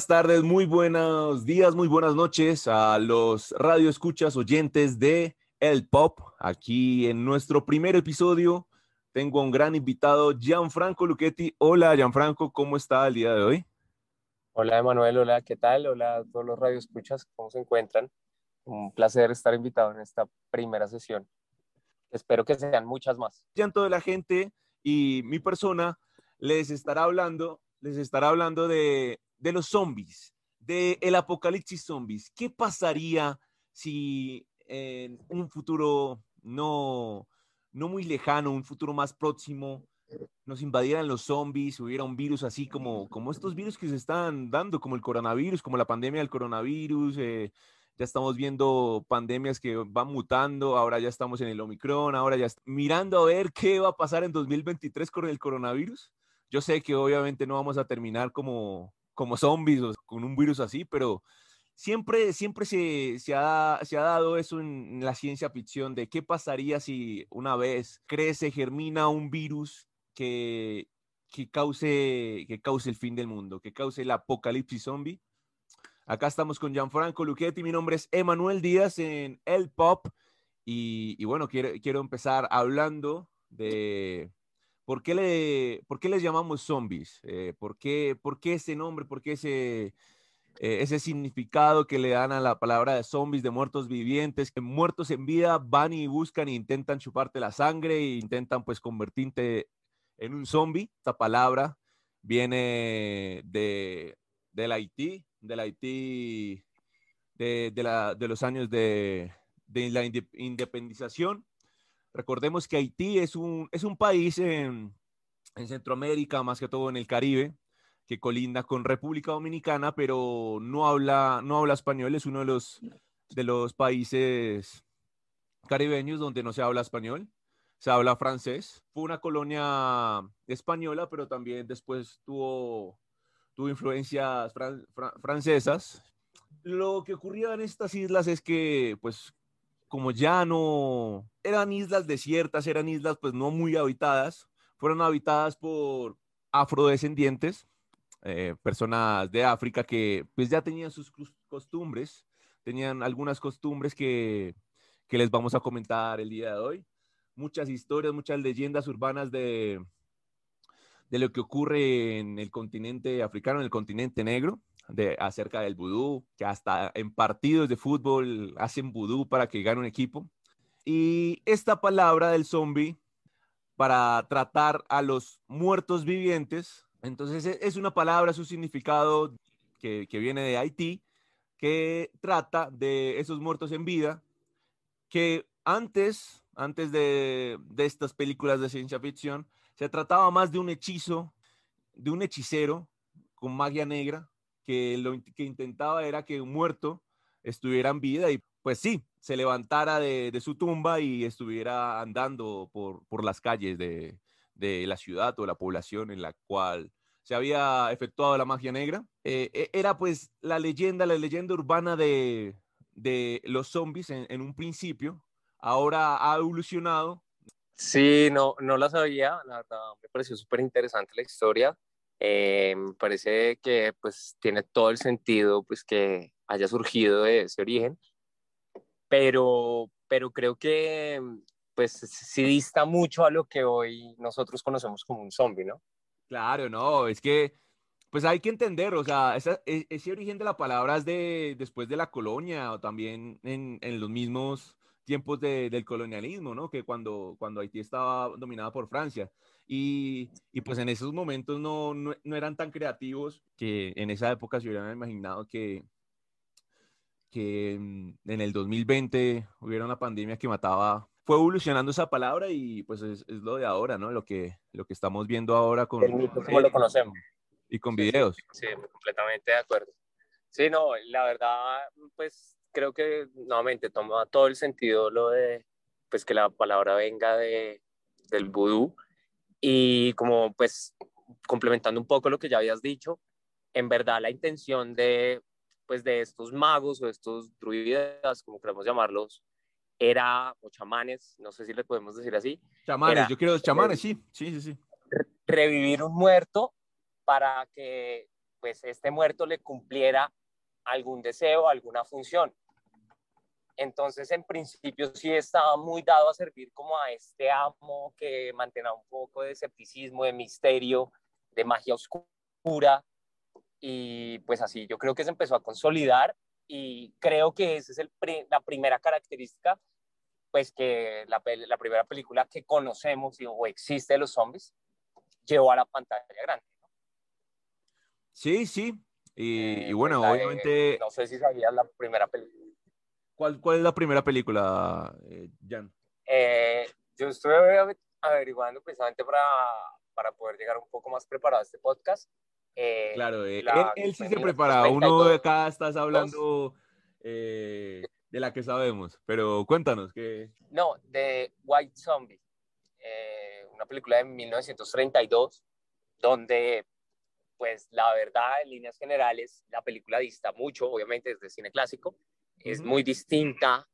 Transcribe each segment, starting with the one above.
Buenas tardes, muy buenos días, muy buenas noches a los radioescuchas oyentes de El Pop. Aquí en nuestro primer episodio tengo un gran invitado, Gianfranco Luchetti. Hola, Gianfranco, ¿cómo está el día de hoy? Hola, Emanuel, hola, ¿qué tal? Hola a todos los radioescuchas, ¿cómo se encuentran? Un placer estar invitado en esta primera sesión. Espero que sean muchas más. Ya toda la gente y mi persona les estará hablando, les estará hablando de, de los zombies, de el apocalipsis zombies. ¿Qué pasaría si en un futuro no, no muy lejano, un futuro más próximo, nos invadieran los zombies, hubiera un virus así como, como estos virus que se están dando, como el coronavirus, como la pandemia del coronavirus, eh, ya estamos viendo pandemias que van mutando, ahora ya estamos en el Omicron, ahora ya mirando a ver qué va a pasar en 2023 con el coronavirus. Yo sé que obviamente no vamos a terminar como, como zombies o con un virus así, pero siempre, siempre se, se, ha, se ha dado eso en la ciencia ficción de qué pasaría si una vez crece, germina un virus que, que, cause, que cause el fin del mundo, que cause el apocalipsis zombie Acá estamos con Gianfranco Luchetti. Mi nombre es Emanuel Díaz en El Pop. Y, bueno, quiero, quiero empezar hablando de por qué, le, por qué les llamamos zombies. Eh, por, qué, por, qué, ese nombre, por qué ese, eh, ese significado que le dan a la palabra de zombies, de muertos vivientes, muertos en vida van y buscan e intentan chuparte la sangre e intentan pues convertirte en un zombie. Esta palabra viene de, del Haití, del Haití de, la, de los años de, de, la independización. Recordemos que Haití es un, es un país en, en, Centroamérica, más que todo en el Caribe, que colinda con República Dominicana, pero no habla, no habla español, es uno de los, de los países caribeños donde no se habla español, se habla francés. Fue una colonia española, pero también después tuvo tuvo influencias francesas. Lo que ocurría en estas islas es que, pues, como ya no eran islas desiertas, eran islas pues no muy habitadas, fueron habitadas por afrodescendientes, eh, personas de África que pues ya tenían sus costumbres, tenían algunas costumbres que, que les vamos a comentar el día de hoy. Muchas historias, muchas leyendas urbanas de, de lo que ocurre en el continente africano, en el continente negro, de, acerca del vudú, que hasta en partidos de fútbol hacen vudú para que gane un equipo. Y esta palabra del zombie para tratar a los muertos vivientes, entonces e, es una palabra, su significado que, que viene de Haití, que trata de esos muertos en vida, que antes, antes de, de estas películas de ciencia ficción, se trataba más de un hechizo, de un hechicero con magia negra, que lo que intentaba era que un muerto estuviera en vida y pues sí, se levantara de, su tumba y estuviera andando por, por las calles de, la ciudad o la población en la cual se había efectuado la magia negra. Eh, e, era pues la leyenda, la leyenda urbana de, los zombies en, un principio. Ahora ha evolucionado Sí, no, no la sabía, la verdad me pareció súper interesante la historia. Eh, me parece que pues tiene todo el sentido pues que haya surgido de ese origen, pero, pero creo que pues sí dista mucho a lo que hoy nosotros conocemos como un zombie, ¿no? Claro, no, es que pues hay que entender, o sea, e, ese origen de la palabra es de después de la colonia o también en, en los mismos tiempos del colonialismo, ¿no? Que cuando, cuando Haití estaba dominada por Francia. Y, y pues en esos momentos no, no, no, eran tan creativos que en esa época se hubieran imaginado que, que en el 2020 hubiera una pandemia que mataba. Fue evolucionando esa palabra y pues es, es lo de ahora, ¿no? Lo que, lo que estamos viendo ahora con... El mito como lo conocemos. Y con videos. Sí, completamente de acuerdo. Sí, no, la verdad, pues creo que nuevamente toma todo el sentido lo de pues que la palabra venga de, del vudú y como pues complementando un poco lo que ya habías dicho, en verdad la intención de pues de estos magos o estos druidas, como queremos llamarlos, era, o chamanes, no sé si le podemos decir así. Chamanes, yo quiero chamanes, sí, sí, sí, sí. Revivir un muerto para que pues este muerto le cumpliera algún deseo, alguna función. Entonces, en principio sí estaba muy dado a servir como a este amo que mantenía un poco de escepticismo, de misterio, de magia oscura. Y pues así yo creo que se empezó a consolidar y creo que esa es el la primera característica, pues que la, la, primera película que conocemos o existe de los zombies llevó a la pantalla grande. Sí, sí. Y, eh, bueno, pues, obviamente... no sé si sabías la primera película. ¿Cuál, ¿Cuál es la primera película, eh, Jan? Eh, yo estuve averiguando precisamente para, para poder llegar un poco más preparado a este podcast. Eh, claro, él, sí se prepara. Uno de acá estás hablando de la que sabemos, pero cuéntanos que... No, de White Zombie, una película de 1932, donde pues la verdad, en líneas generales, la película dista mucho, obviamente es de cine clásico, es muy distinta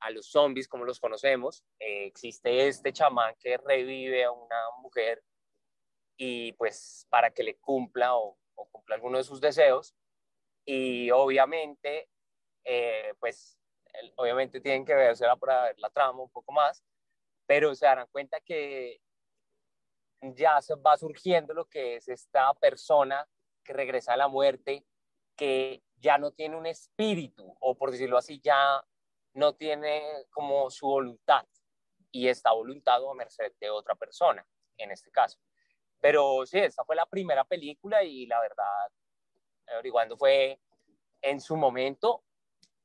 a los zombies como los conocemos. Eh, existe este chamán que revive a una mujer y pues para que le cumpla o, cumpla alguno de sus deseos. Y obviamente, eh, pues obviamente tienen que versela para ver la trama un poco más, pero se darán cuenta que ya se va surgiendo lo que es esta persona que regresa a la muerte, que ya no tiene un espíritu, o por decirlo así, ya no tiene como su voluntad y está voluntado a merced de otra persona, en este caso. Pero sí, esta fue la primera película y la verdad, averiguando fue en su momento,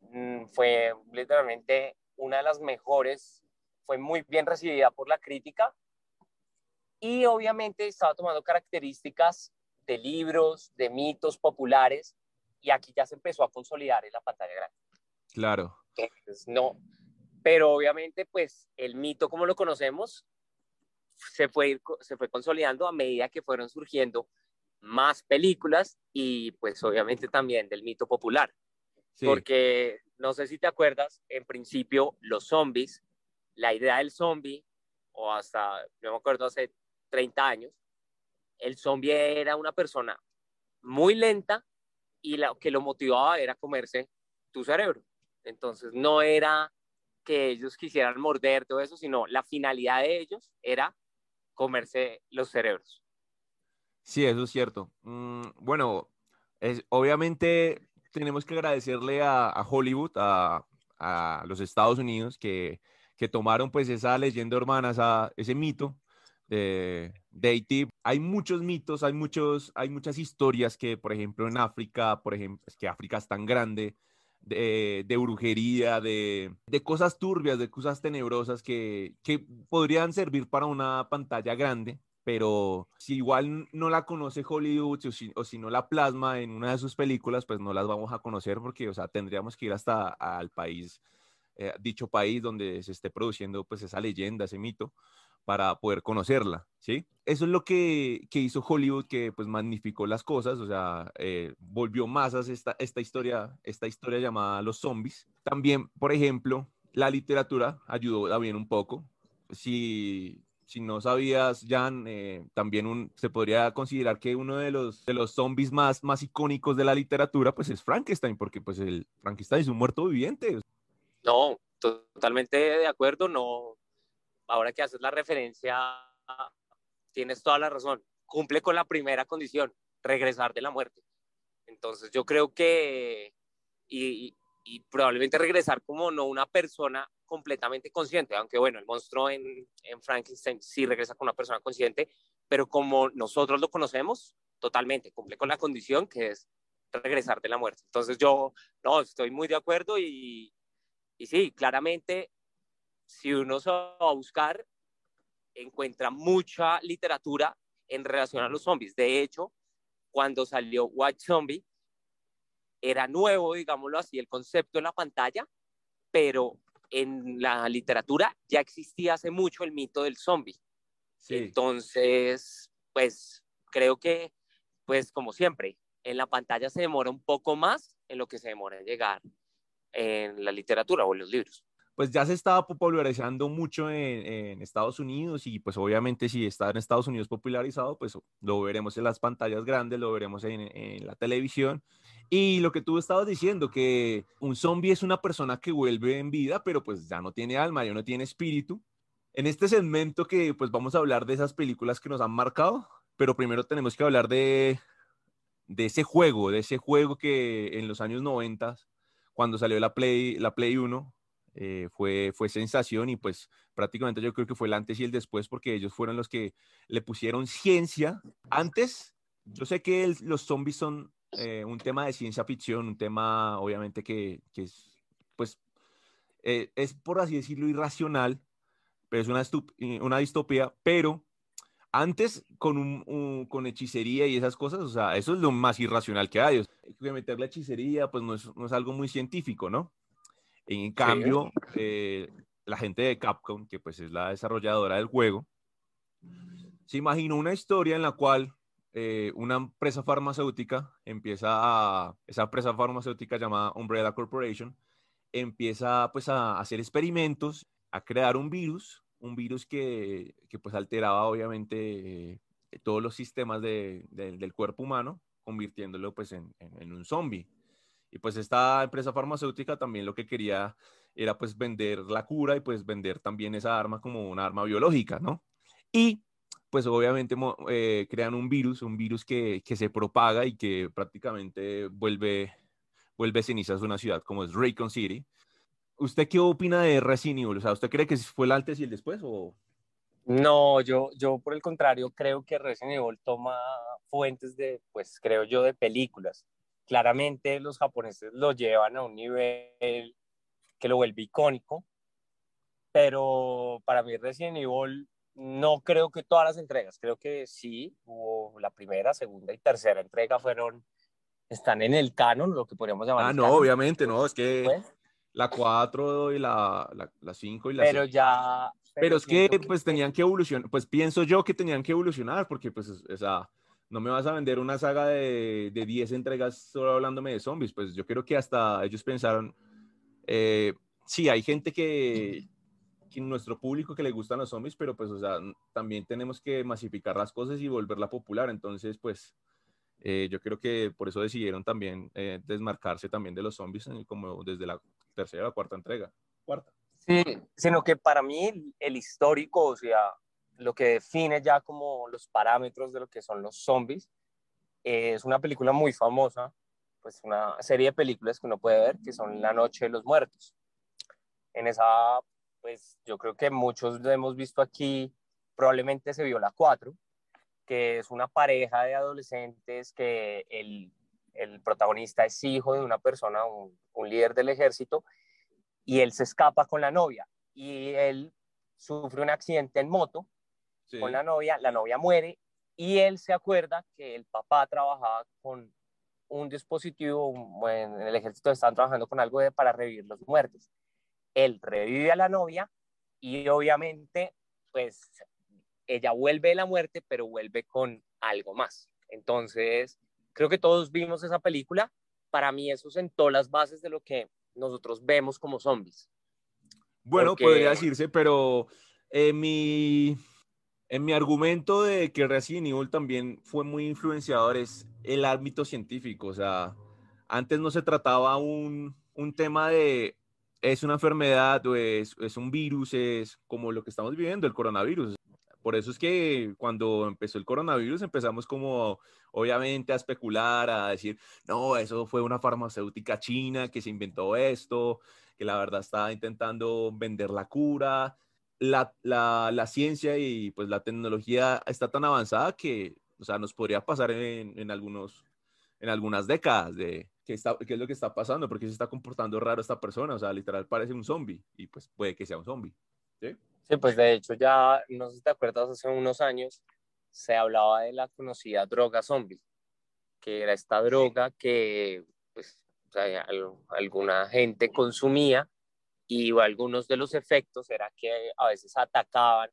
mm, fue literalmente una de las mejores, fue muy bien recibida por la crítica y obviamente estaba tomando características de libros, de mitos populares y aquí ya se empezó a consolidar en la pantalla grande. Claro. Entonces, no, pero obviamente pues el mito como lo conocemos se fue, se fue consolidando a medida que fueron surgiendo más películas y pues obviamente también del mito popular. Porque no sé si te acuerdas, en principio los zombies, la idea del zombie, o hasta, no me acuerdo, hace 30 años, el zombie era una persona muy lenta y lo que lo motivaba era comerse tu cerebro. Entonces no era que ellos quisieran morder todo eso, sino la finalidad de ellos era comerse los cerebros. Sí, eso es cierto. Mm, bueno, es, obviamente tenemos que agradecerle a, Hollywood, a, los Estados Unidos, que, que, tomaron pues esa leyenda urbana, esa, ese mito de, de Hay muchos mitos, hay, muchos, hay muchas historias que, por ejemplo, en África, por ejemplo, es que África es tan grande, de, de brujería, de, de, cosas turbias, de cosas tenebrosas que, que podrían servir para una pantalla grande, pero si igual no la conoce Hollywood o si, o si, no la plasma en una de sus películas, pues no las vamos a conocer porque, o sea, tendríamos que ir hasta al país, eh, dicho país donde se esté produciendo pues esa leyenda, ese mito para poder conocerla, ¿sí? Eso es lo que, que hizo Hollywood, que pues magnificó las cosas, o sea, eh, volvió masas esta, esta, historia, esta historia llamada Los Zombies. También, por ejemplo, la literatura ayudó también un poco. Si, si no sabías, Jan, eh, también un, se podría considerar que uno de los, de los zombies más, más icónicos de la literatura, pues es Frankenstein, porque pues el Frankenstein es un muerto viviente. No, totalmente de acuerdo, no, ahora que haces la referencia, tienes toda la razón. Cumple con la primera condición, regresar de la muerte. Entonces yo creo que, y, probablemente regresar como no una persona completamente consciente, aunque bueno, el monstruo en, en Frankenstein sí regresa con una persona consciente, pero como nosotros lo conocemos, totalmente, cumple con la condición que es regresar de la muerte. Entonces yo, no, estoy muy de acuerdo y sí, claramente si uno se va a buscar, encuentra mucha literatura en relación a los zombies. De hecho, cuando salió White Zombie, era nuevo, digámoslo así, el concepto en la pantalla, pero en la literatura ya existía hace mucho el mito del zombie. Entonces, pues creo que, pues como siempre, en la pantalla se demora un poco más en lo que se demora en llegar en la literatura o en los libros. Pues ya se estaba popularizando mucho en, Estados Unidos y pues obviamente si está en Estados Unidos popularizado, pues lo veremos en las pantallas grandes, lo veremos en, la televisión. Y lo que tú estabas diciendo, que un zombie es una persona que vuelve en vida, pero pues ya no tiene alma, ya no tiene espíritu. En este segmento que pues vamos a hablar de esas películas que nos han marcado, pero primero tenemos que hablar de, de ese juego, de ese juego que en los años 90, cuando salió la Play, la Play 1, eh, fue, fue sensación y pues prácticamente yo creo que fue el antes y el después porque ellos fueron los que le pusieron ciencia. Antes, yo sé que los zombies son eh, un tema de ciencia ficción, un tema obviamente que, que es, pues, eh, es por así decirlo irracional, pero es una, una distopía, pero antes con, un, con hechicería y esas cosas, o sea, eso es lo más irracional que hay. Hay que meter la hechicería, pues no es, no es algo muy científico, ¿no? En cambio, eh, la gente de Capcom, que pues es la desarrolladora del juego, se imaginó una historia en la cual eh, una empresa farmacéutica empieza a, esa empresa farmacéutica llamada Umbrella Corporation, empieza pues a hacer experimentos, a crear un virus, un virus que, que pues alteraba obviamente eh, todos los sistemas de, del cuerpo humano, convirtiéndolo pues en, en, en un zombie. Y pues esta empresa farmacéutica también lo que quería era pues vender la cura y pues vender también esa arma como una arma biológica, ¿no? Y pues obviamente eh, crean un virus, un virus que, que, se propaga y que prácticamente vuelve, vuelve cenizas una ciudad como es Raycon City. ¿Usted qué opina de Resident? O sea, ¿usted cree que fue el antes y el después o...? No, yo, yo por el contrario creo que Resident toma fuentes de, pues creo yo, de películas claramente los japoneses lo llevan a un nivel que lo vuelve icónico, pero para mí Resident Evil no creo que todas las entregas, creo que sí, hubo la primera, segunda y tercera entrega fueron, están en el canon, lo que podríamos llamar. Ah, no, obviamente, no, es que la 4 y la 5 y la Pero ya... Pero, es que, pues tenían que evolucionar, pues pienso yo que tenían que evolucionar, porque pues esa no me vas a vender una saga de, de 10 entregas solo hablándome de zombies. Pues yo creo que hasta ellos pensaron, eh, sí, hay gente que, que, nuestro público que le gustan los zombies, pero pues, o sea, también tenemos que masificar las cosas y volverla popular. Entonces, pues, eh, yo creo que por eso decidieron también eh, desmarcarse también de los zombies como desde la tercera o cuarta entrega. Cuarta. Sí, sino que para mí el histórico, o sea, lo que define ya como los parámetros de lo que son los zombies. es una película muy famosa, pues una serie de películas que uno puede ver, que son La Noche de los Muertos. En esa, pues yo creo que muchos lo hemos visto aquí, probablemente se vio la 4, que es una pareja de adolescentes que el, el protagonista es hijo de una persona, un, un líder del ejército, y él se escapa con la novia y él sufre un accidente en moto con la novia, la novia muere y él se acuerda que el papá trabajaba con un dispositivo, en el ejército estaban trabajando con algo de, para revivir los muertos. Él revive a la novia y obviamente, pues ella vuelve de la muerte, pero vuelve con algo más. Entonces, creo que todos vimos esa película. Para mí eso sentó las bases de lo que nosotros vemos como zombies. Bueno, podría decirse, pero eh, mi, en mi argumento de que Resident Evil también fue muy influenciador es el ámbito científico. O sea, antes no se trataba un, un tema de es una enfermedad o es, es, un virus, es como lo que estamos viviendo, el coronavirus. Por eso es que cuando empezó el coronavirus empezamos como obviamente a especular, a decir, no, eso fue una farmacéutica china que se inventó esto, que la verdad estaba intentando vender la cura la, la, la, ciencia y pues la tecnología está tan avanzada que, o sea, nos podría pasar en, en algunos, en algunas décadas de qué, está, qué es lo que está pasando, porque se está comportando raro esta persona, o sea, literal parece un zombie y pues puede que sea un zombie. ¿sí? sí, pues de hecho ya, no sé si te acuerdas, hace unos años se hablaba de la conocida droga zombie, que era esta droga que pues o sea, alguna gente consumía y algunos de los efectos era que a veces atacaban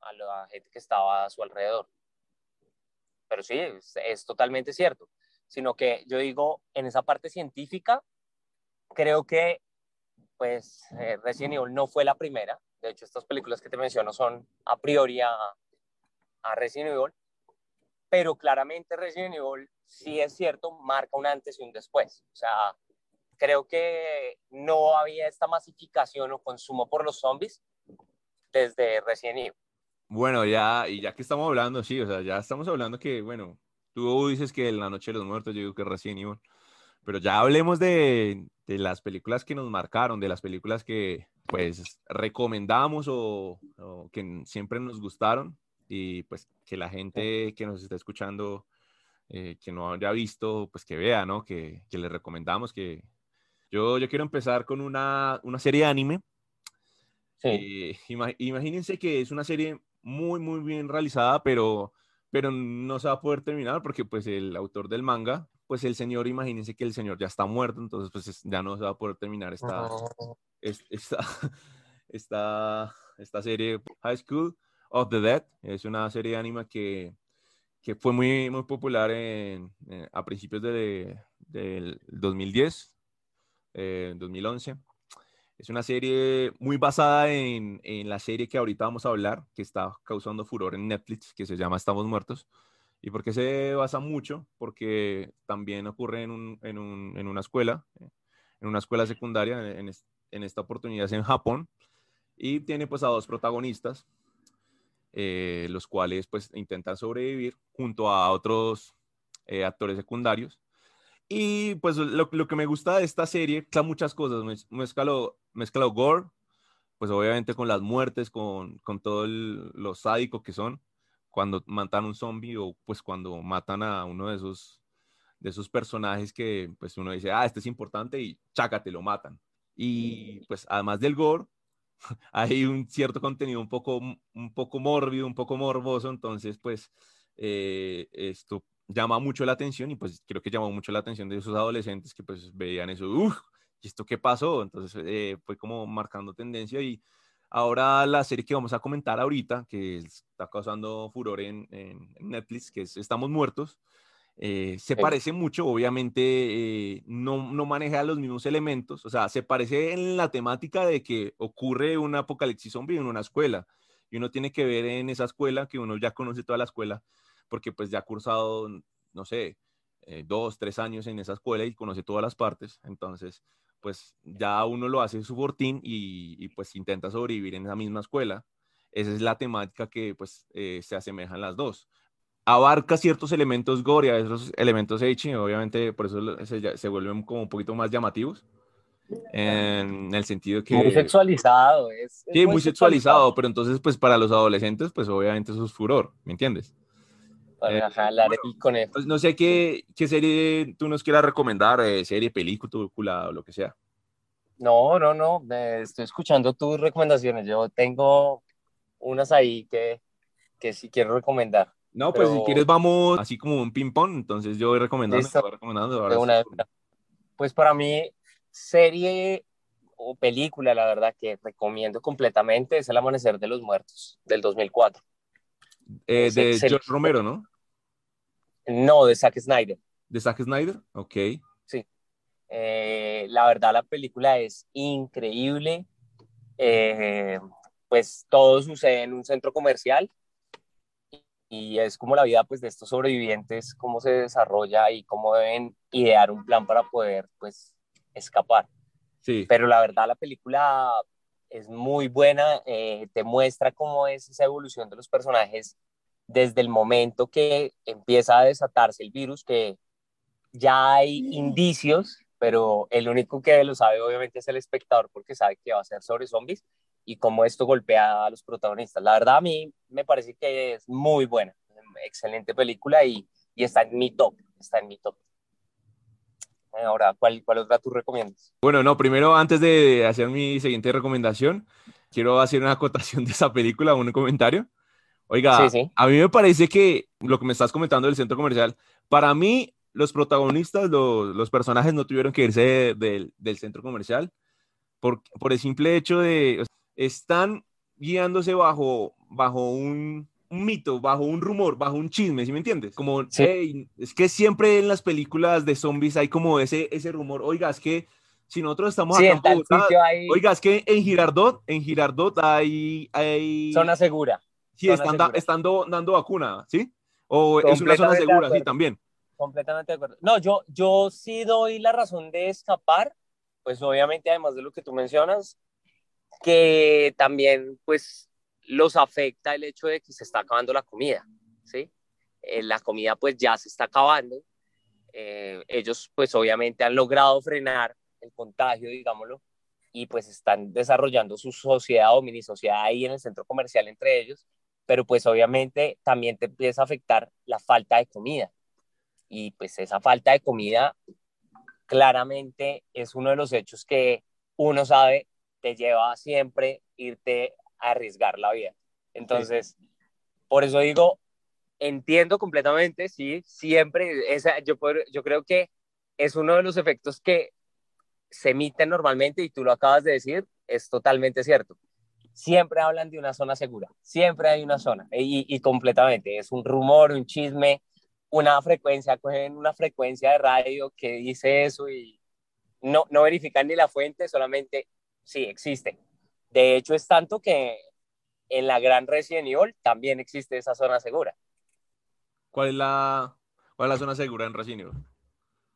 a la gente que estaba a su alrededor. Pero sí, es, totalmente cierto. Sino que yo digo, en esa parte científica, creo que pues eh, Resident Evil no fue la primera. De hecho, estas películas que te menciono son a priori a, a Resident Evil. Pero claramente Resident Evil, sí es cierto, marca un antes y un después. O sea, creo que no había esta masificación o consumo por los zombies desde Resident Evil. Bueno, ya, y ya que estamos hablando, sí, o sea, ya estamos hablando que, bueno, tú dices que La Noche de los Muertos, yo digo que Resident Evil, pero ya hablemos de, de las películas que nos marcaron, de las películas que, pues, recomendamos o, o que siempre nos gustaron y, pues, que la gente que nos está escuchando, eh, que no haya visto, pues, que vea, ¿no? Que, que le recomendamos que... Yo, yo quiero empezar con una, una serie de anime. Sí. Eh, ima- imagínense que es una serie muy, muy bien realizada, pero, pero no se va a poder terminar porque pues el autor del manga, pues el señor, imagínense que el señor ya está muerto, entonces pues es- ya no se va a poder terminar esta, es- esta, esta, esta serie High School of the Dead. Es una serie de anime que, que fue muy, muy popular en- eh, a principios de, del 2010, eh, 2011. Es una serie muy basada en, en la serie que ahorita vamos a hablar, que está causando furor en Netflix, que se llama Estamos Muertos. ¿Y por qué se basa mucho? Porque también ocurre en, un- en un- en una escuela, en una escuela secundaria, en, en esta oportunidad es en Japón, y tiene pues a dos protagonistas, eh, los cuales pues intentan sobrevivir junto a otros eh, actores secundarios. Y pues lo, que me gusta de esta serie, mezcla muchas cosas, mez- mezcla gore, pues obviamente con las muertes, con, con todo el- lo sádico que son, cuando matan a un zombie o pues cuando matan a uno de esos, de esos personajes que pues uno dice, ah, este es importante y chácate, lo matan. Y pues además del gore, hay un cierto contenido un poco, un poco mórbido, un poco morboso, entonces pues eh, esto llama mucho la atención y pues creo que llamó mucho la atención de esos adolescentes que pues veían eso, uff, ¿y esto qué pasó? Entonces eh, fue como marcando tendencia y ahora la serie que vamos a comentar ahorita, que está causando furor en, en Netflix, que es Estamos Muertos, eh, se Sí. parece mucho, obviamente eh, no, no maneja los mismos elementos, o sea, se parece en la temática de que ocurre un apocalipsis zombie en una escuela y uno tiene que ver en esa escuela, que uno ya conoce toda la escuela, porque pues ya ha cursado, no sé, eh, dos, tres años en esa escuela y conoce todas las partes, entonces pues ya uno lo hace su fortín y, y, pues intenta sobrevivir en esa misma escuela. Esa es la temática que pues eh, se asemejan las dos abarca ciertos elementos gore, a esos elementos H, obviamente por eso se, se vuelven como un poquito más llamativos, en el sentido que... Muy sexualizado. Es, es Sí, muy sexualizado, pero entonces pues para los adolescentes pues obviamente eso es furor, ¿me entiendes? Eh, jalar bueno. el conejo. Pues no sé qué, qué serie tú nos quieras recomendar, eh, serie, película o lo que sea. No, no, no. estoy escuchando tus recomendaciones. Yo tengo unas ahí que, que sí quiero recomendar. No, pues si Pero- quieres vamos así como un ping pong, entonces yo voy recomendando, voy recomendando. ahora una, sí. Pues para mí, serie o película, la verdad, que recomiendo completamente es El Amanecer de los Muertos, del 2004. Eh, de excelente. George Romero, ¿no? No, de Zack Snyder. De Zack Snyder, ok. Eh, la verdad, la película es increíble. Eh, pues todo sucede en un centro comercial y es como la vida pues, de estos sobrevivientes, cómo se desarrolla y cómo deben idear un plan para poder pues, escapar. Sí, Pero la verdad, la película es muy buena, eh, te muestra cómo es esa evolución de los personajes desde el momento que empieza a desatarse el virus, que ya hay indicios, pero el único que lo sabe obviamente es el espectador porque sabe que va a ser sobre zombies y cómo esto golpea a los protagonistas. La verdad a mí me parece que es muy buena, excelente película y, y está en mi top, está en mi top. Ahora, ¿cuál, cuál otra tú recomiendas? Bueno, no, primero antes de hacer mi siguiente recomendación, quiero hacer una acotación de esa película, un comentario. Oiga, Sí, sí. a mí me parece que lo que me estás comentando del centro comercial, para mí los protagonistas, los, los personajes no tuvieron que irse de- del- del centro comercial por, por el simple hecho de, o sea, están guiándose bajo, bajo un, un mito, bajo un rumor, bajo un chisme, ¿sí me entiendes? Como, Sí. "Hey, es que siempre en las películas de zombies hay como ese, ese rumor, oiga, es que Si nosotros estamos acá en Bogotá, oiga, es que en Girardot, en Girardot hay, hay... Zona segura. Sí, están, dando vacuna, ¿sí? O es una zona segura, sí, también. Completamente de acuerdo. No, yo, yo sí doy la razón de escapar, pues obviamente además de lo que tú mencionas, que también pues los afecta el hecho de que se está acabando la comida, ¿sí? Eh, la comida pues ya se está acabando. Eh, ellos pues obviamente han logrado frenar el contagio, digámoslo, y pues están desarrollando su sociedad o mini sociedad ahí en el centro comercial entre ellos, pero pues obviamente también te empieza a afectar la falta de comida. Y pues esa falta de comida claramente es uno de los hechos que uno sabe te lleva siempre irte a arriesgar la vida. Entonces, por eso digo, entiendo completamente, sí, siempre, esa, yo, yo creo que es uno de los efectos que se emiten normalmente y tú lo acabas de decir, es totalmente cierto. Siempre hablan de una zona segura, siempre hay una zona y, y completamente, es un rumor, un chisme, una frecuencia, cogen una frecuencia de radio que dice eso y no, no verifican ni la fuente, solamente sí existe. De hecho, es tanto que en la gran Resident Evil también existe esa zona segura. ¿Cuál es la, cuál es la zona segura en Resident Evil?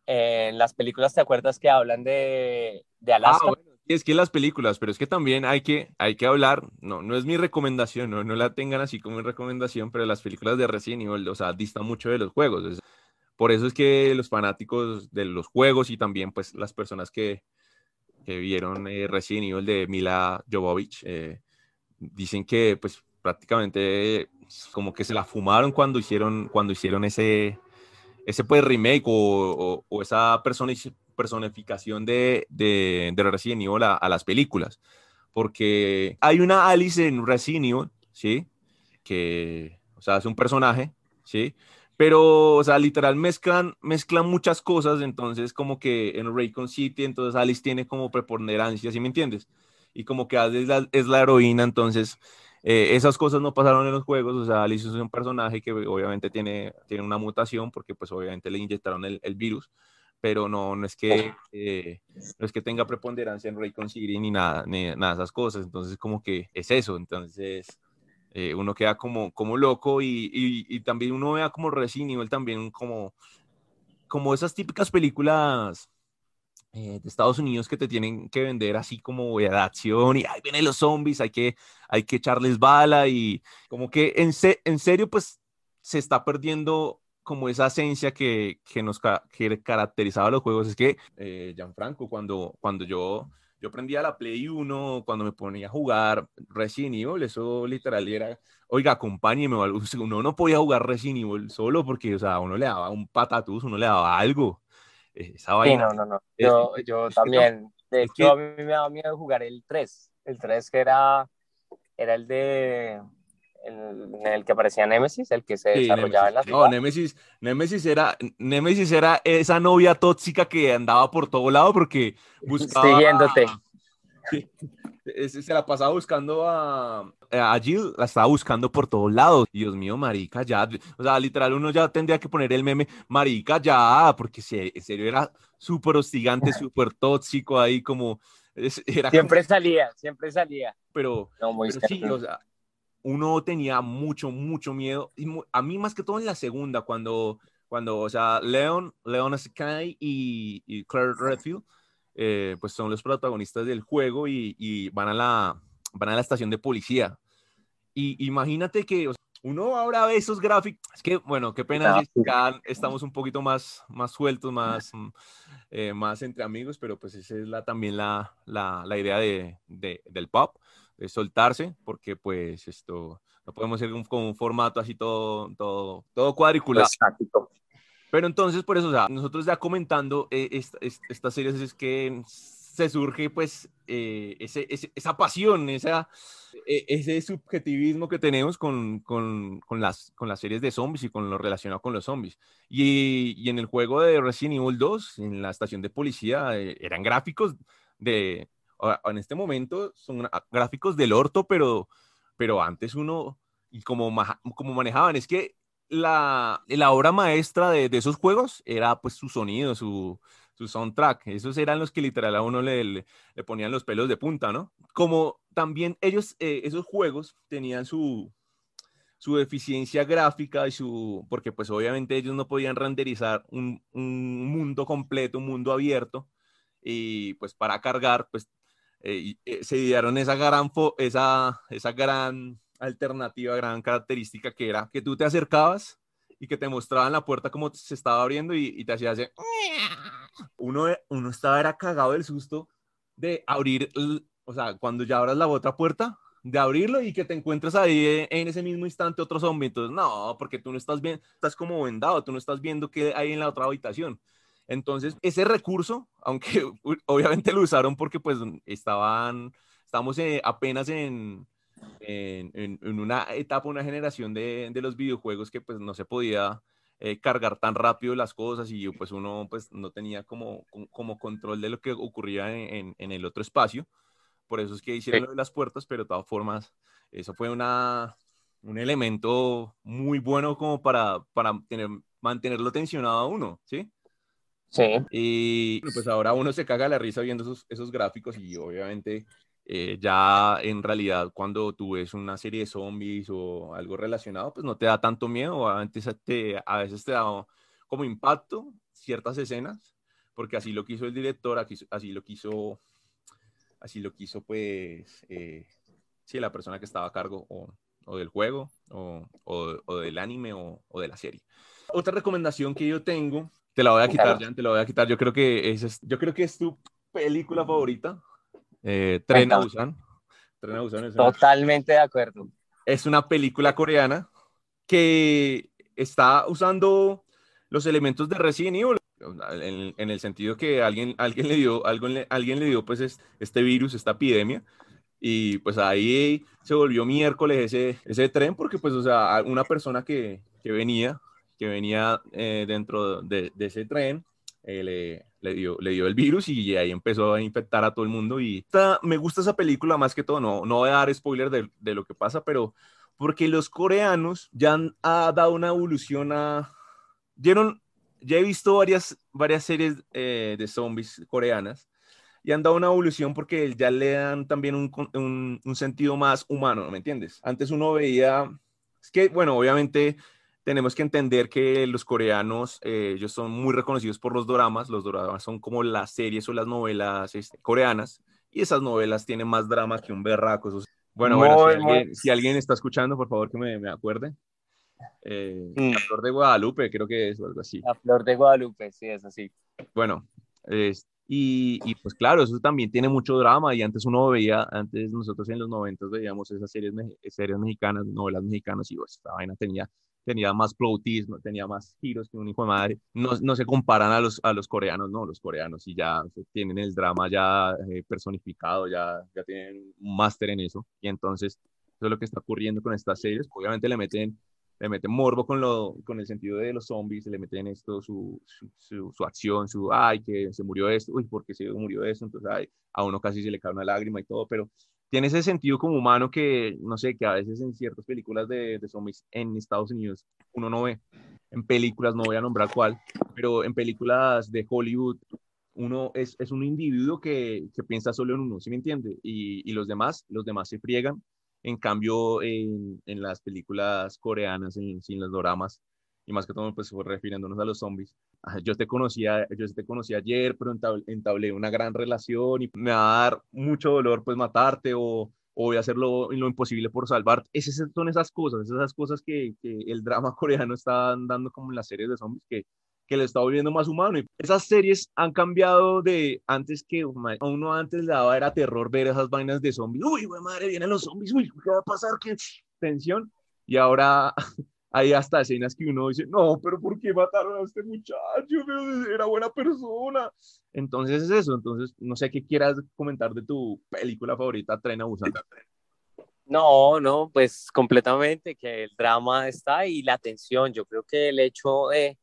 En las películas, ¿te acuerdas que hablan de, de Alaska? Ah, bueno, es que las películas, pero es que también hay que, hay que hablar, no, no es mi recomendación, no, no la tengan así como mi recomendación, pero las películas de Resident Evil, o sea, distan mucho de los juegos. por eso es que los fanáticos de los juegos y también pues las personas que, que vieron eh, Resident Evil de Mila Jovovich, eh, dicen que pues prácticamente como que se la fumaron cuando hicieron, cuando hicieron ese, ese pues remake o, o, esa personificación de, de, de Resident Evil a, las películas. Porque hay una Alice en Resident Evil, ¿sí? Que, o sea, es un personaje, ¿sí? Pero, o sea, literal mezclan, mezclan muchas cosas, entonces como que en Raycon City, entonces Alice tiene como preponderancia, ¿sí me entiendes? Y como que Alice es la, heroína, entonces eh, esas cosas no pasaron en los juegos, o sea, Alice es un personaje que obviamente tiene, tiene una mutación porque pues obviamente le inyectaron el, el virus, pero no, no, es que, eh, no es que tenga preponderancia en Raycon City ni nada, ni nada de esas cosas, entonces como que es eso, entonces eh, uno queda como, como loco y, y, también uno vea como Resident Evil también como, como esas típicas películas eh, de Estados Unidos que te tienen que vender así como de acción y ahí vienen los zombies, hay que, hay que echarles bala y como que en, en serio pues se está perdiendo como esa esencia que, que nos que caracterizaba los juegos. Es que, eh, Gianfranco, cuando, cuando yo yo prendía la Play 1 cuando me ponía a jugar Resident Evil, eso literal era, oiga, acompáñeme. Uno no podía jugar Resident Evil solo porque, o sea, uno le daba un patatús, uno le daba algo. Esa vaina. Sí, no, no, no. Yo, yo también. de hecho, a mí me daba miedo jugar el 3. El 3 que era, era el de en el que aparecía Nemesis, el que se desarrollaba en la ciudad. No, Nemesis, Nemesis era, Nemesis era esa novia tóxica que andaba por todo lado porque buscaba... Siguiéndote. Se la pasaba buscando a, a Jill, la estaba buscando por todos lados. Dios mío, marica, ya. O sea, literal, uno ya tendría que poner el meme, marica, ya, porque en serio era súper hostigante, súper tóxico ahí, como. Era siempre salía, siempre salía. Pero, no, muy pero sí, o sea, uno tenía mucho, mucho miedo. Y a mí más que todo en la segunda, cuando, cuando o sea, Leon, Leon Sky y, y Claire Redfield, eh, pues son los protagonistas del juego y, van, a la, van a la estación de policía. Y imagínate que uno ahora ve esos gráficos, es que, bueno, qué pena, estamos un poquito más, más sueltos, más, mm, eh, más entre amigos, pero pues esa es la, también la, la, la idea de, de, del pop soltarse, porque pues esto, no podemos ser con un formato así todo, todo, todo cuadriculado. Pero entonces, por eso, o sea, nosotros ya comentando eh, esta, estas series es que se surge pues eh, ese, esa pasión, esa, e, ese subjetivismo que tenemos con, con, con, las, con las series de zombies y con lo relacionado con los zombies. Y, y en el juego de Resident Evil 2, en la estación de policía, eh, eran gráficos de, en este momento son gráficos del orto, pero, pero antes uno, y como, como manejaban, es que la, la obra maestra de, esos juegos era pues su sonido, su, su soundtrack. Esos eran los que literal a uno le, le, ponían los pelos de punta, ¿no? Como también ellos, eh, esos juegos tenían su, su eficiencia gráfica y su, porque pues obviamente ellos no podían renderizar un, un mundo completo, un mundo abierto, y pues para cargar, pues eh, eh, se dieron esa gran, esa, esa gran alternativa, gran característica que era que tú te acercabas y que te mostraban la puerta como se estaba abriendo y, te hacía hacer... Uno, uno estaba era cagado del susto de abrir, o sea, cuando ya abras la otra puerta, de abrirlo y que te encuentres ahí en ese mismo instante otro zombie. Entonces, no, porque tú no estás bien, estás como vendado, tú no estás viendo qué hay en la otra habitación. Entonces, ese recurso, aunque obviamente lo usaron porque pues estaban, estamos eh, apenas en, en, en, una etapa, una generación de, de, los videojuegos que pues no se podía eh, cargar tan rápido las cosas y pues uno pues no tenía como, como control de lo que ocurría en, en el otro espacio. Por eso es que hicieron lo de las puertas, pero de todas formas, eso fue una, un elemento muy bueno como para, para tener, mantenerlo tensionado a uno, ¿sí? Sí. Y pues ahora uno se caga la risa viendo esos, esos gráficos y obviamente eh, ya en realidad cuando tú ves una serie de zombies o algo relacionado, pues no te da tanto miedo, antes te, a veces te da como impacto ciertas escenas, porque así lo quiso el director, así lo quiso, así lo quiso pues, eh, sí, la persona que estaba a cargo o, o del juego o, o, o del anime o, de la serie. Otra recomendación que yo tengo te la voy a quitar, Jan, te la voy a quitar. Yo creo que es, yo creo que es tu película favorita. Eh, Tren a Busan. Totalmente de acuerdo. Es una película coreana que está usando los elementos de Resident Evil en, en, el sentido que alguien, alguien le dio, alguien, alguien le dio pues este virus, esta epidemia, y pues ahí se volvió miércoles ese, ese tren porque pues, o sea, una persona que, que venía que venía eh, dentro de, ese tren, eh, le, le, dio, le dio el virus y ahí empezó a infectar a todo el mundo. Y me gusta esa película más que todo, no, no voy a dar spoiler de, de lo que pasa, pero porque los coreanos ya han ha dado una evolución a... Dieron, ya he visto varias, varias series eh, de zombies coreanas y han dado una evolución porque ya le dan también un, un, un sentido más humano, ¿me entiendes? Antes uno veía, es que, bueno, obviamente tenemos que entender que los coreanos, eh, ellos son muy reconocidos por los doramas. Los doramas son como las series o las novelas este, coreanas. Y esas novelas tienen más drama que un berraco. Bueno, bueno, si alguien, está escuchando, por favor que me, me acuerde. Eh, mm. La Flor de Guadalupe, creo que es o algo así. La Flor de Guadalupe, sí, es así. Bueno, y, y, pues claro, eso también tiene mucho drama y antes uno veía, antes nosotros en los 90 veíamos esas series, series mexicanas, novelas mexicanas y pues esta vaina tenía tenía más plotismo, tenía más giros que un hijo de madre. No, no, se comparan a los, a los coreanos, no, los coreanos sí ya tienen el drama ya eh, personificado, ya, ya tienen un máster en eso. Y entonces, eso es lo que está ocurriendo con estas series. Obviamente le meten, le meten morbo con, lo, con el sentido de los zombies, le meten esto, su, su, su, acción, su, ay, que se murió esto, uy, ¿por qué se murió eso? Entonces, ay, a uno casi se le cae una lágrima y todo, pero tiene ese sentido como humano que, no sé, que a veces en ciertas películas de, de zombies en Estados Unidos uno no ve. En películas, no voy a nombrar cuál, pero en películas de Hollywood, uno es, es un individuo que, que, piensa solo en uno, ¿sí me entiende? Y, y, los demás, los demás se friegan. En cambio, en, en las películas coreanas, en, en los doramas, y más que todo, pues refiriéndonos a los zombies. Yo te conocía, yo te conocí ayer, pero entablé una gran relación y me va a dar mucho dolor pues matarte o, o voy a hacer lo, lo, imposible por salvarte. Esas son esas cosas, esas cosas que, que, el drama coreano está dando como en las series de zombies que, que le está volviendo más humano. Y esas series han cambiado de antes que a uno antes le daba era terror ver esas vainas de zombies. Uy, madre, vienen los zombies, uy, ¿qué va a pasar? ¿Qué tensión? Y ahora hay hasta escenas que uno dice, no, pero ¿por qué mataron a este muchacho? Era buena persona. Entonces es eso, entonces no sé qué quieras comentar de tu película favorita, Tren a Busan. No, no, pues completamente, que el drama está y la tensión. Yo creo que el hecho de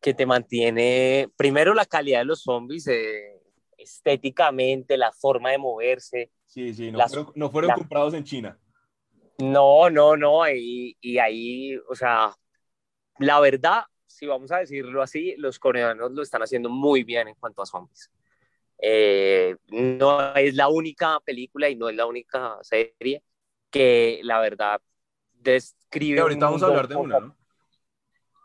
que te mantiene, primero la calidad de los zombies, eh, estéticamente, la forma de moverse. Sí, sí, no fueron, no fueron comprados en China. No, no, no, y, y ahí, o sea, la verdad, si vamos a decirlo así, los coreanos lo están haciendo muy bien en cuanto a zombies. Eh, no es la única película y no es la única serie que la verdad describe. ahorita vamos a hablar de una, ¿no?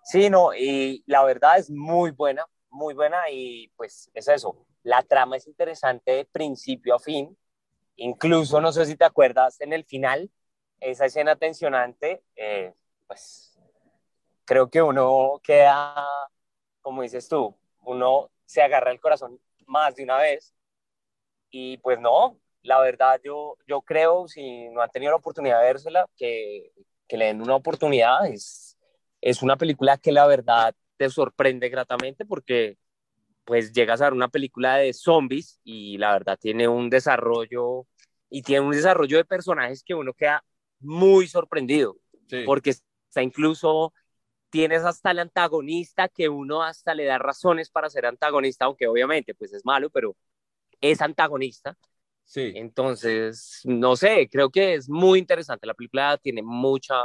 Sí, no, y la verdad es muy buena, muy buena y pues es eso. La trama es interesante de principio a fin. Incluso, no sé si te acuerdas, en el final, esa escena tensionante, eh, pues creo que uno queda, como dices tú, uno se agarra el corazón más de una vez. Y pues no, la verdad yo, yo creo, si no han tenido la oportunidad de vérsela, que, que le den una oportunidad. Es, es una película que la verdad te sorprende gratamente porque pues llegas a ver una película de zombies y la verdad tiene un desarrollo y tiene un desarrollo de personajes que uno queda muy sorprendido porque está incluso tienes hasta el antagonista que uno hasta le da razones para ser antagonista, aunque obviamente pues es malo, pero es antagonista. Sí. Entonces, no sé, creo que es muy interesante. La película tiene mucha,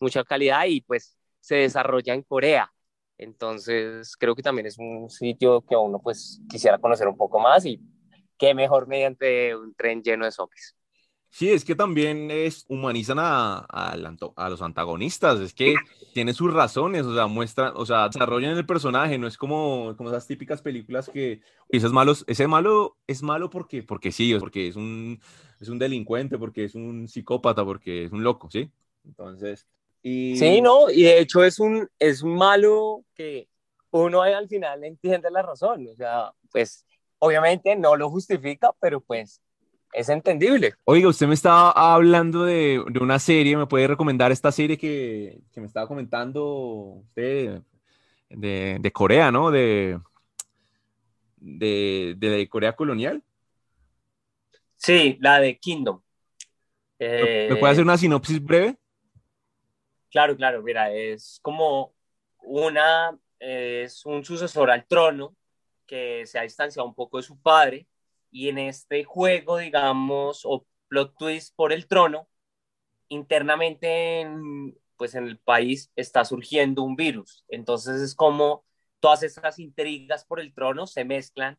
mucha calidad y pues se desarrolla en Corea. Entonces, creo que también es un sitio que uno pues quisiera conocer un poco más y qué mejor mediante un tren lleno de zombies. Sí, es que también es, humanizan a, a, los antagonistas, es que tiene sus razones, o sea, muestran, o sea, desarrollan el personaje, no es como, como esas típicas películas que ese malo, ese malo es malo porque, porque sí, porque es un, es un delincuente, porque es un psicópata, porque es un loco, ¿sí? Entonces... Y... Sí, no, y de hecho es un, es un malo que uno al final entiende la razón, o sea, pues obviamente no lo justifica, pero pues es entendible. Oiga, usted me estaba hablando de, de una serie, ¿me puede recomendar esta serie que, que me estaba comentando usted de, de Corea, ¿no? De, de, de, Corea colonial. Sí, la de Kingdom. ¿Me puede hacer una sinopsis breve? Claro, claro, mira, es como una, es un sucesor al trono que se ha distanciado un poco de su padre y en este juego, digamos, o plot twist por el trono, internamente en, pues en el país está surgiendo un virus. Entonces es como todas estas intrigas por el trono se mezclan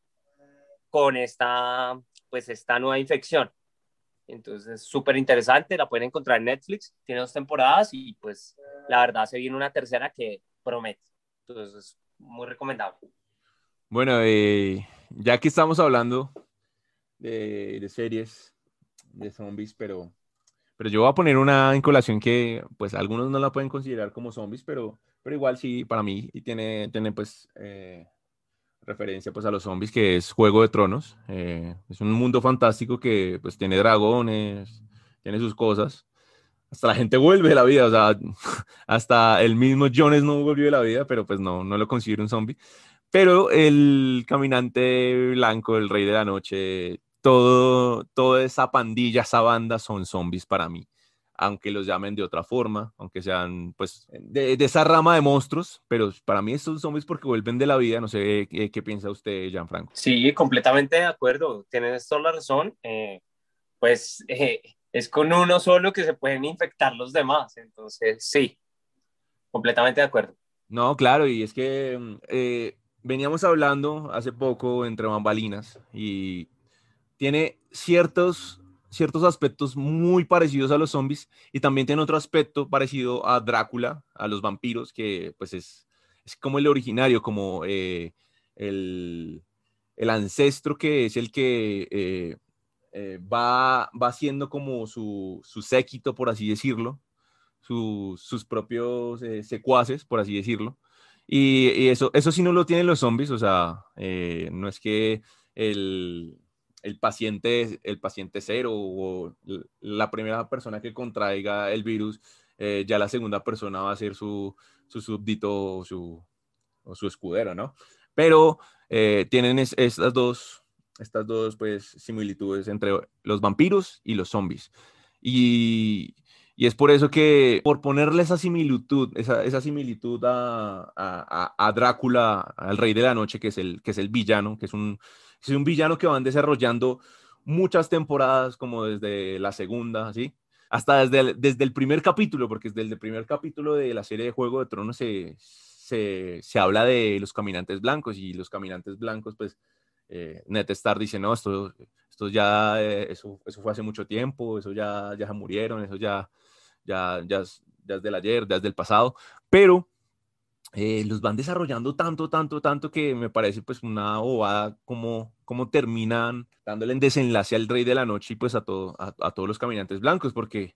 con esta, pues esta nueva infección. Entonces, súper interesante, la pueden encontrar en Netflix, tiene dos temporadas y pues la verdad se viene una tercera que promete. Entonces, muy recomendable. Bueno, eh, ya que estamos hablando de, series de zombies, pero, pero yo voy a poner una en que pues algunos no la pueden considerar como zombies, pero, pero igual sí, para mí y tiene, tiene pues eh, referencia pues a los zombies, que es Juego de Tronos. Eh, es un mundo fantástico que pues tiene dragones, tiene sus cosas. Hasta la gente vuelve de la vida, o sea, hasta el mismo Jones no volvió de la vida, pero pues no, no lo considero un zombie. Pero el caminante blanco, el rey de la noche, todo, toda esa pandilla, esa banda son zombies para mí. Aunque los llamen de otra forma, aunque sean pues de, esa rama de monstruos, pero para mí estos zombies porque vuelven de la vida. No sé qué, piensa usted, Gianfranco. Sí, completamente de acuerdo. Tienes toda la razón. Eh, pues eh, es con uno solo que se pueden infectar los demás. Entonces, sí, completamente de acuerdo. No, claro, y es que mm, eh, veníamos hablando hace poco entre bambalinas y tiene ciertos, ciertos aspectos muy parecidos a los zombies y también tiene otro aspecto parecido a Drácula, a los vampiros, que pues es, es como el originario, como eh, el, el, ancestro que es el que eh, eh, va, va siendo como su, su, séquito, por así decirlo, sus propios secuaces, por así decirlo. Y, y, eso, eso sí no lo tienen los zombies, o sea, no es que el, el paciente, el paciente cero o la primera persona que contraiga el virus, eh, ya la segunda persona va a ser su, su súbdito o su, o su escudero, ¿no? Pero eh, tienen estas dos, estas dos pues, similitudes entre los vampiros y los zombies. Y, y es por eso que, por ponerle esa similitud, esa, esa similitud a, a, a, Drácula, al rey de la noche, que es el, que es el villano, que es un, es un villano que van desarrollando muchas temporadas, como desde la segunda, ¿sí? Hasta desde el, desde el primer capítulo, porque desde el primer capítulo de la serie de Juego de Tronos se, se, se, habla de los caminantes blancos y los caminantes blancos, pues eh, Netstar dice, no, esto, esto ya, eh, eso, eso fue hace mucho tiempo, eso ya, ya murieron, eso ya, ya, ya, ya es del ayer, ya es del pasado, pero eh, los van desarrollando tanto, tanto, tanto que me parece pues una bobada como, como terminan dándole en desenlace al Rey de la Noche y pues a, todo, a, todos los caminantes blancos, porque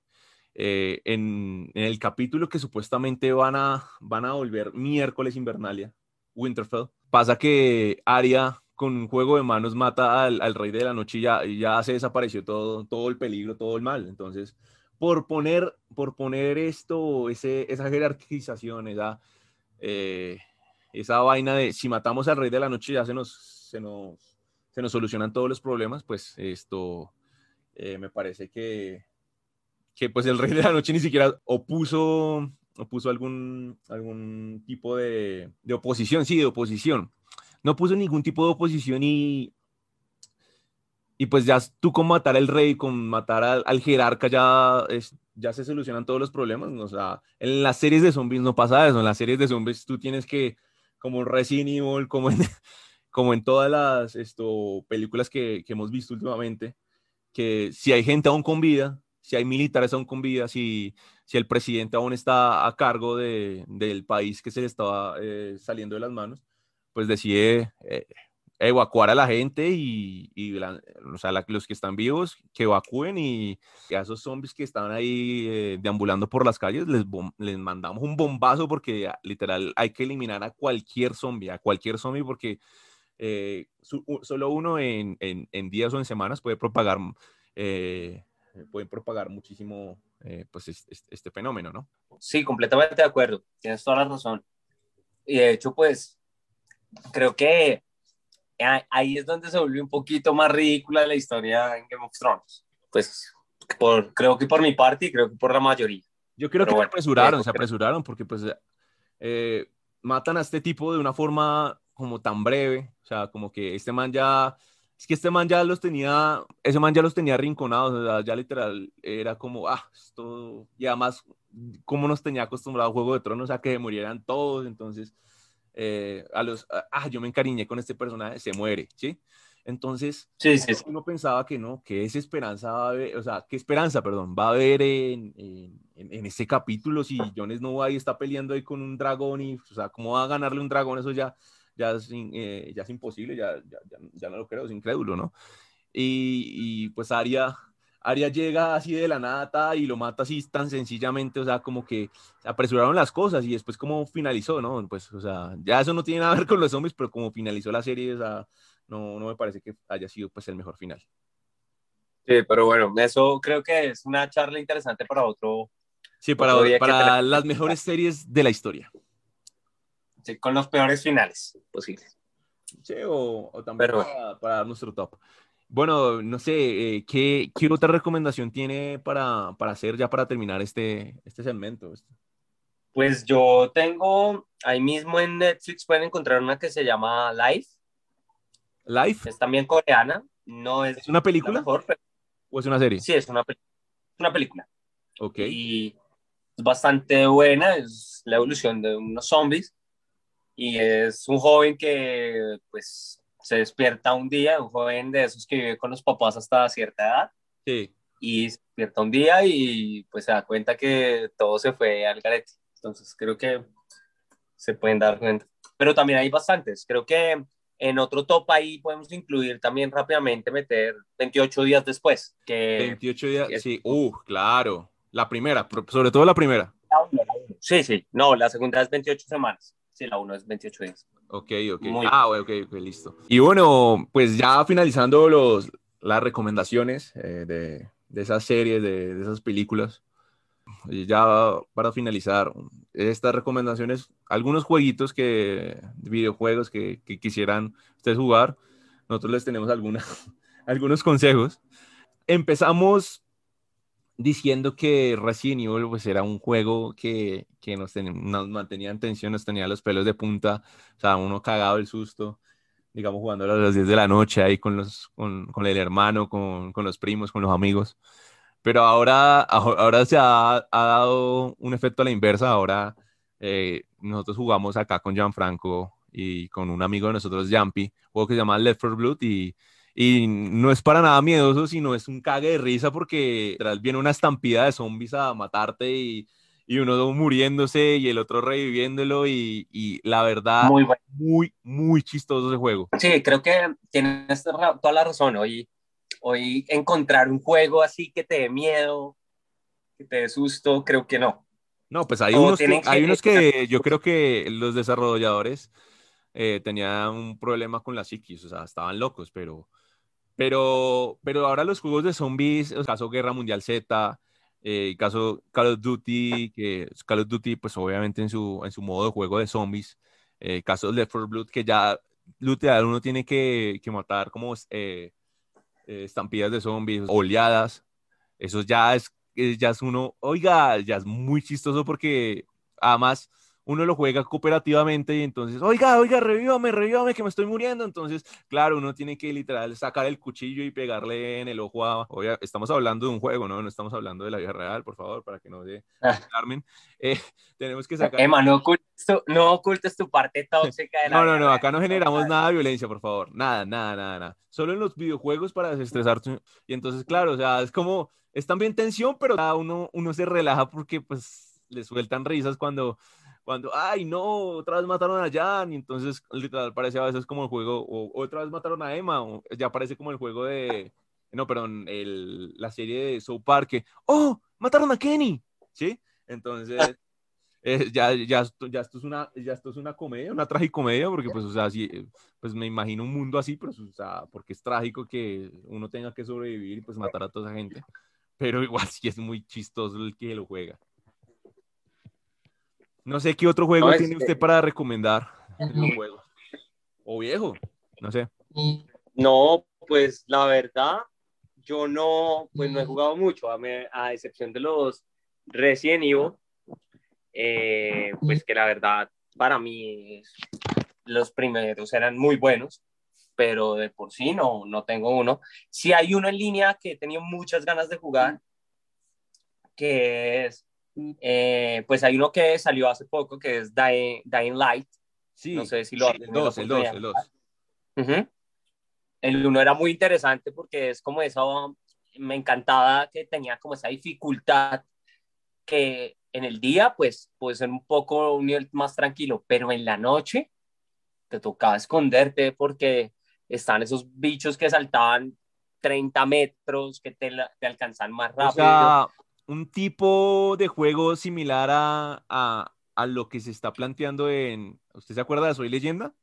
eh, en, el capítulo que supuestamente van a, van a volver miércoles Invernalia, Winterfell, pasa que Arya con un juego de manos mata al, Rey de la Noche y ya, ya se desapareció todo, todo el peligro, todo el mal. Entonces, por poner, por poner esto, ese, esa jerarquización, esa eh, esa vaina de si matamos al rey de la noche ya se nos, se nos, se nos solucionan todos los problemas, pues esto eh, me parece que, que pues el rey de la noche ni siquiera opuso, opuso algún, algún tipo de, de oposición, sí, de oposición. No puso ningún tipo de oposición y, y pues ya tú con matar al rey, con matar al, al jerarca ya es, ya se solucionan todos los problemas. O sea, en las series de zombies no pasa eso. En las series de zombies tú tienes que, como Resident Evil, como en, como en todas las esto, películas que, que, hemos visto últimamente, que si hay gente aún con vida, si hay militares aún con vida, si, si el presidente aún está a cargo de, del país que se le estaba eh, saliendo de las manos, pues decide eh, evacuar a la gente y, o sea, los que están vivos que evacúen y, a esos zombies que estaban ahí eh, deambulando por las calles les, les mandamos un bombazo porque ah, literal hay que eliminar a cualquier zombie, a cualquier zombie porque eh, solo uno en, en, días o en semanas puede propagar, eh, pueden propagar muchísimo pues este, este fenómeno, ¿no? Sí, completamente de acuerdo, tienes toda la razón. Y de hecho, pues creo que ahí es donde se volvió un poquito más ridícula la historia en Game of Thrones. Pues por, creo que por mi parte y creo que por la mayoría. Yo creo que se apresuraron, se apresuraron porque pues eh, matan a este tipo de una forma como tan breve, o sea, como que este man ya, es que este man ya los tenía, ese man ya los tenía rinconados, o sea, ya literal era como, ah, esto, y además, como nos tenía acostumbrado a Juego de Tronos a que murieran todos, entonces eh, a los, ah, yo me encariñé con este personaje, se muere, ¿sí? Entonces, sí, sí, uno pensaba que no, que esa esperanza va a haber, o sea, qué esperanza, perdón, va a haber en, en, en este capítulo si Jon Snow ahí está peleando ahí con un dragón y, o sea, ¿cómo va a ganarle un dragón? Eso ya, ya, es, eh, ya es imposible, ya, ya, ya, no lo creo, es incrédulo, ¿no? Y, y pues Arya Arya llega así de la nada y lo mata así tan sencillamente, o sea, como que apresuraron las cosas y después como finalizó, ¿no? Pues, o sea, ya eso no tiene nada que ver con los zombies, pero como finalizó la serie, o sea, no, no me parece que haya sido pues el mejor final. Sí, pero bueno, eso creo que es una charla interesante para otro. Sí, para, para las mejores series de la historia. Sí, con los peores finales posibles. Sí, o, también para, para nuestro top. Bueno, no sé, eh, ¿qué, ¿qué, otra recomendación tiene para, para, hacer ya para terminar este, este segmento? Pues yo tengo, ahí mismo en Netflix pueden encontrar una que se llama Life. Life. Es también coreana. No es, ¿Es una película? ¿O es una serie? Sí, es una, una película. Ok. Y es bastante buena, es la evolución de unos zombies. Y es un joven que, pues, se despierta un día, un joven de esos que vive con los papás hasta cierta edad. Sí. Y se despierta un día y pues se da cuenta que todo se fue al garete. Entonces creo que se pueden dar cuenta. Pero también hay bastantes. Creo que en otro top ahí podemos incluir también rápidamente meter 28 días después. Que 28 días, sí, uh, claro. La primera, sobre todo la primera. Sí, sí, no, la segunda es 28 semanas. Sí, la uno es 28 días. Ok, ok. ah, ok, ok, listo. Y bueno, pues ya finalizando los, las recomendaciones eh, de, de, esas series, de, de, esas películas, ya para finalizar, estas recomendaciones, algunos jueguitos que, videojuegos que, que quisieran ustedes jugar, nosotros les tenemos alguna, algunos consejos. Empezamos diciendo que Resident Evil pues, era un juego que, que nos, nos, mantenía en tensión, nos tenía los pelos de punta, o sea, uno cagado el susto, digamos, jugando a las 10 de la noche ahí con, los, con, con el hermano, con, con, los primos, con los amigos. Pero ahora, ahora se ha, ha, dado un efecto a la inversa, ahora eh, nosotros jugamos acá con Gianfranco y con un amigo de nosotros, un juego que se llama Left 4 Blood y, y no es para nada miedoso, sino es un cague de risa porque tras viene una estampida de zombies a matarte y, y uno muriéndose y el otro reviviéndolo y, y la verdad, Muy bueno. muy, muy chistoso ese juego. Sí, creo que tienes toda la razón. Hoy, hoy encontrar un juego así que te dé miedo, que te dé susto, creo que no. No, pues hay unos, que, hay unos que yo creo que los desarrolladores eh, tenían un problema con la psiquis, o sea, estaban locos, pero, pero, pero ahora los juegos de zombies, el caso Guerra Mundial Z, eh, caso Call of Duty, que Call of Duty, pues obviamente en su, en su modo de juego de zombies, eh, caso Left 4 Blood, que ya literal uno tiene que, que matar como eh, eh, estampidas de zombies, oleadas, eso ya es, eh, ya es uno, oiga, ya es muy chistoso porque además uno lo juega cooperativamente y entonces, oiga, oiga, revívame, revívame que me estoy muriendo. Entonces, claro, uno tiene que literal sacar el cuchillo y pegarle en el ojo a, oiga, estamos hablando de un juego, ¿no? No estamos hablando de la vida real, por favor, para que no se Ah. Carmen. Eh, tenemos que sacar... Emma, no ocultes tu, no ocultes tu parte tóxica de la No, no, no, acá no generamos nada de violencia, por favor. Nada, nada, nada, nada. Solo en los videojuegos para desestresarse. Y entonces, claro, o sea, es como, es también tensión, pero cada uno, uno se relaja porque pues le sueltan risas cuando, cuando, ay, no, otra vez mataron a Jan. Y entonces, literal, parece a veces como el juego, o otra vez mataron a Emma, o ya parece como el juego de, no, perdón, el, la serie de South Park, que, oh, mataron a Kenny, ¿sí? Entonces... eh, ya, ya, esto, ya, esto es una, ya esto es una comedia, una tragicomedia, porque pues, o sea, sí, eh, pues me imagino un mundo así, pero, o sea, porque es trágico que uno tenga que sobrevivir y pues matar a toda esa gente, pero igual sí es muy chistoso el que lo juega. No sé qué otro juego No, tiene usted para recomendar. O viejo, no sé. No, pues la verdad, yo no, pues no he jugado mucho, a, me- a excepción de los Resident Evil, eh, pues que la verdad para mí los primeros eran muy buenos, pero de por sí no, no tengo uno. Si hay uno en línea que he tenido muchas ganas de jugar, que es, eh, pues hay uno que salió hace poco, que es Dying, Dying Light, Sí, no sé si lo el 2, el 2, el 2. Ujú. El uno era muy interesante porque es como esa, me encantaba que tenía como esa dificultad que en el día pues puede ser un poco un nivel más tranquilo, pero en la noche te tocaba esconderte porque están esos bichos que saltaban 30 metros, que te, te alcanzan más O rápido. sea, un tipo de juego similar a, a, a lo que se está planteando en. ¿Usted se acuerda de Soy Leyenda?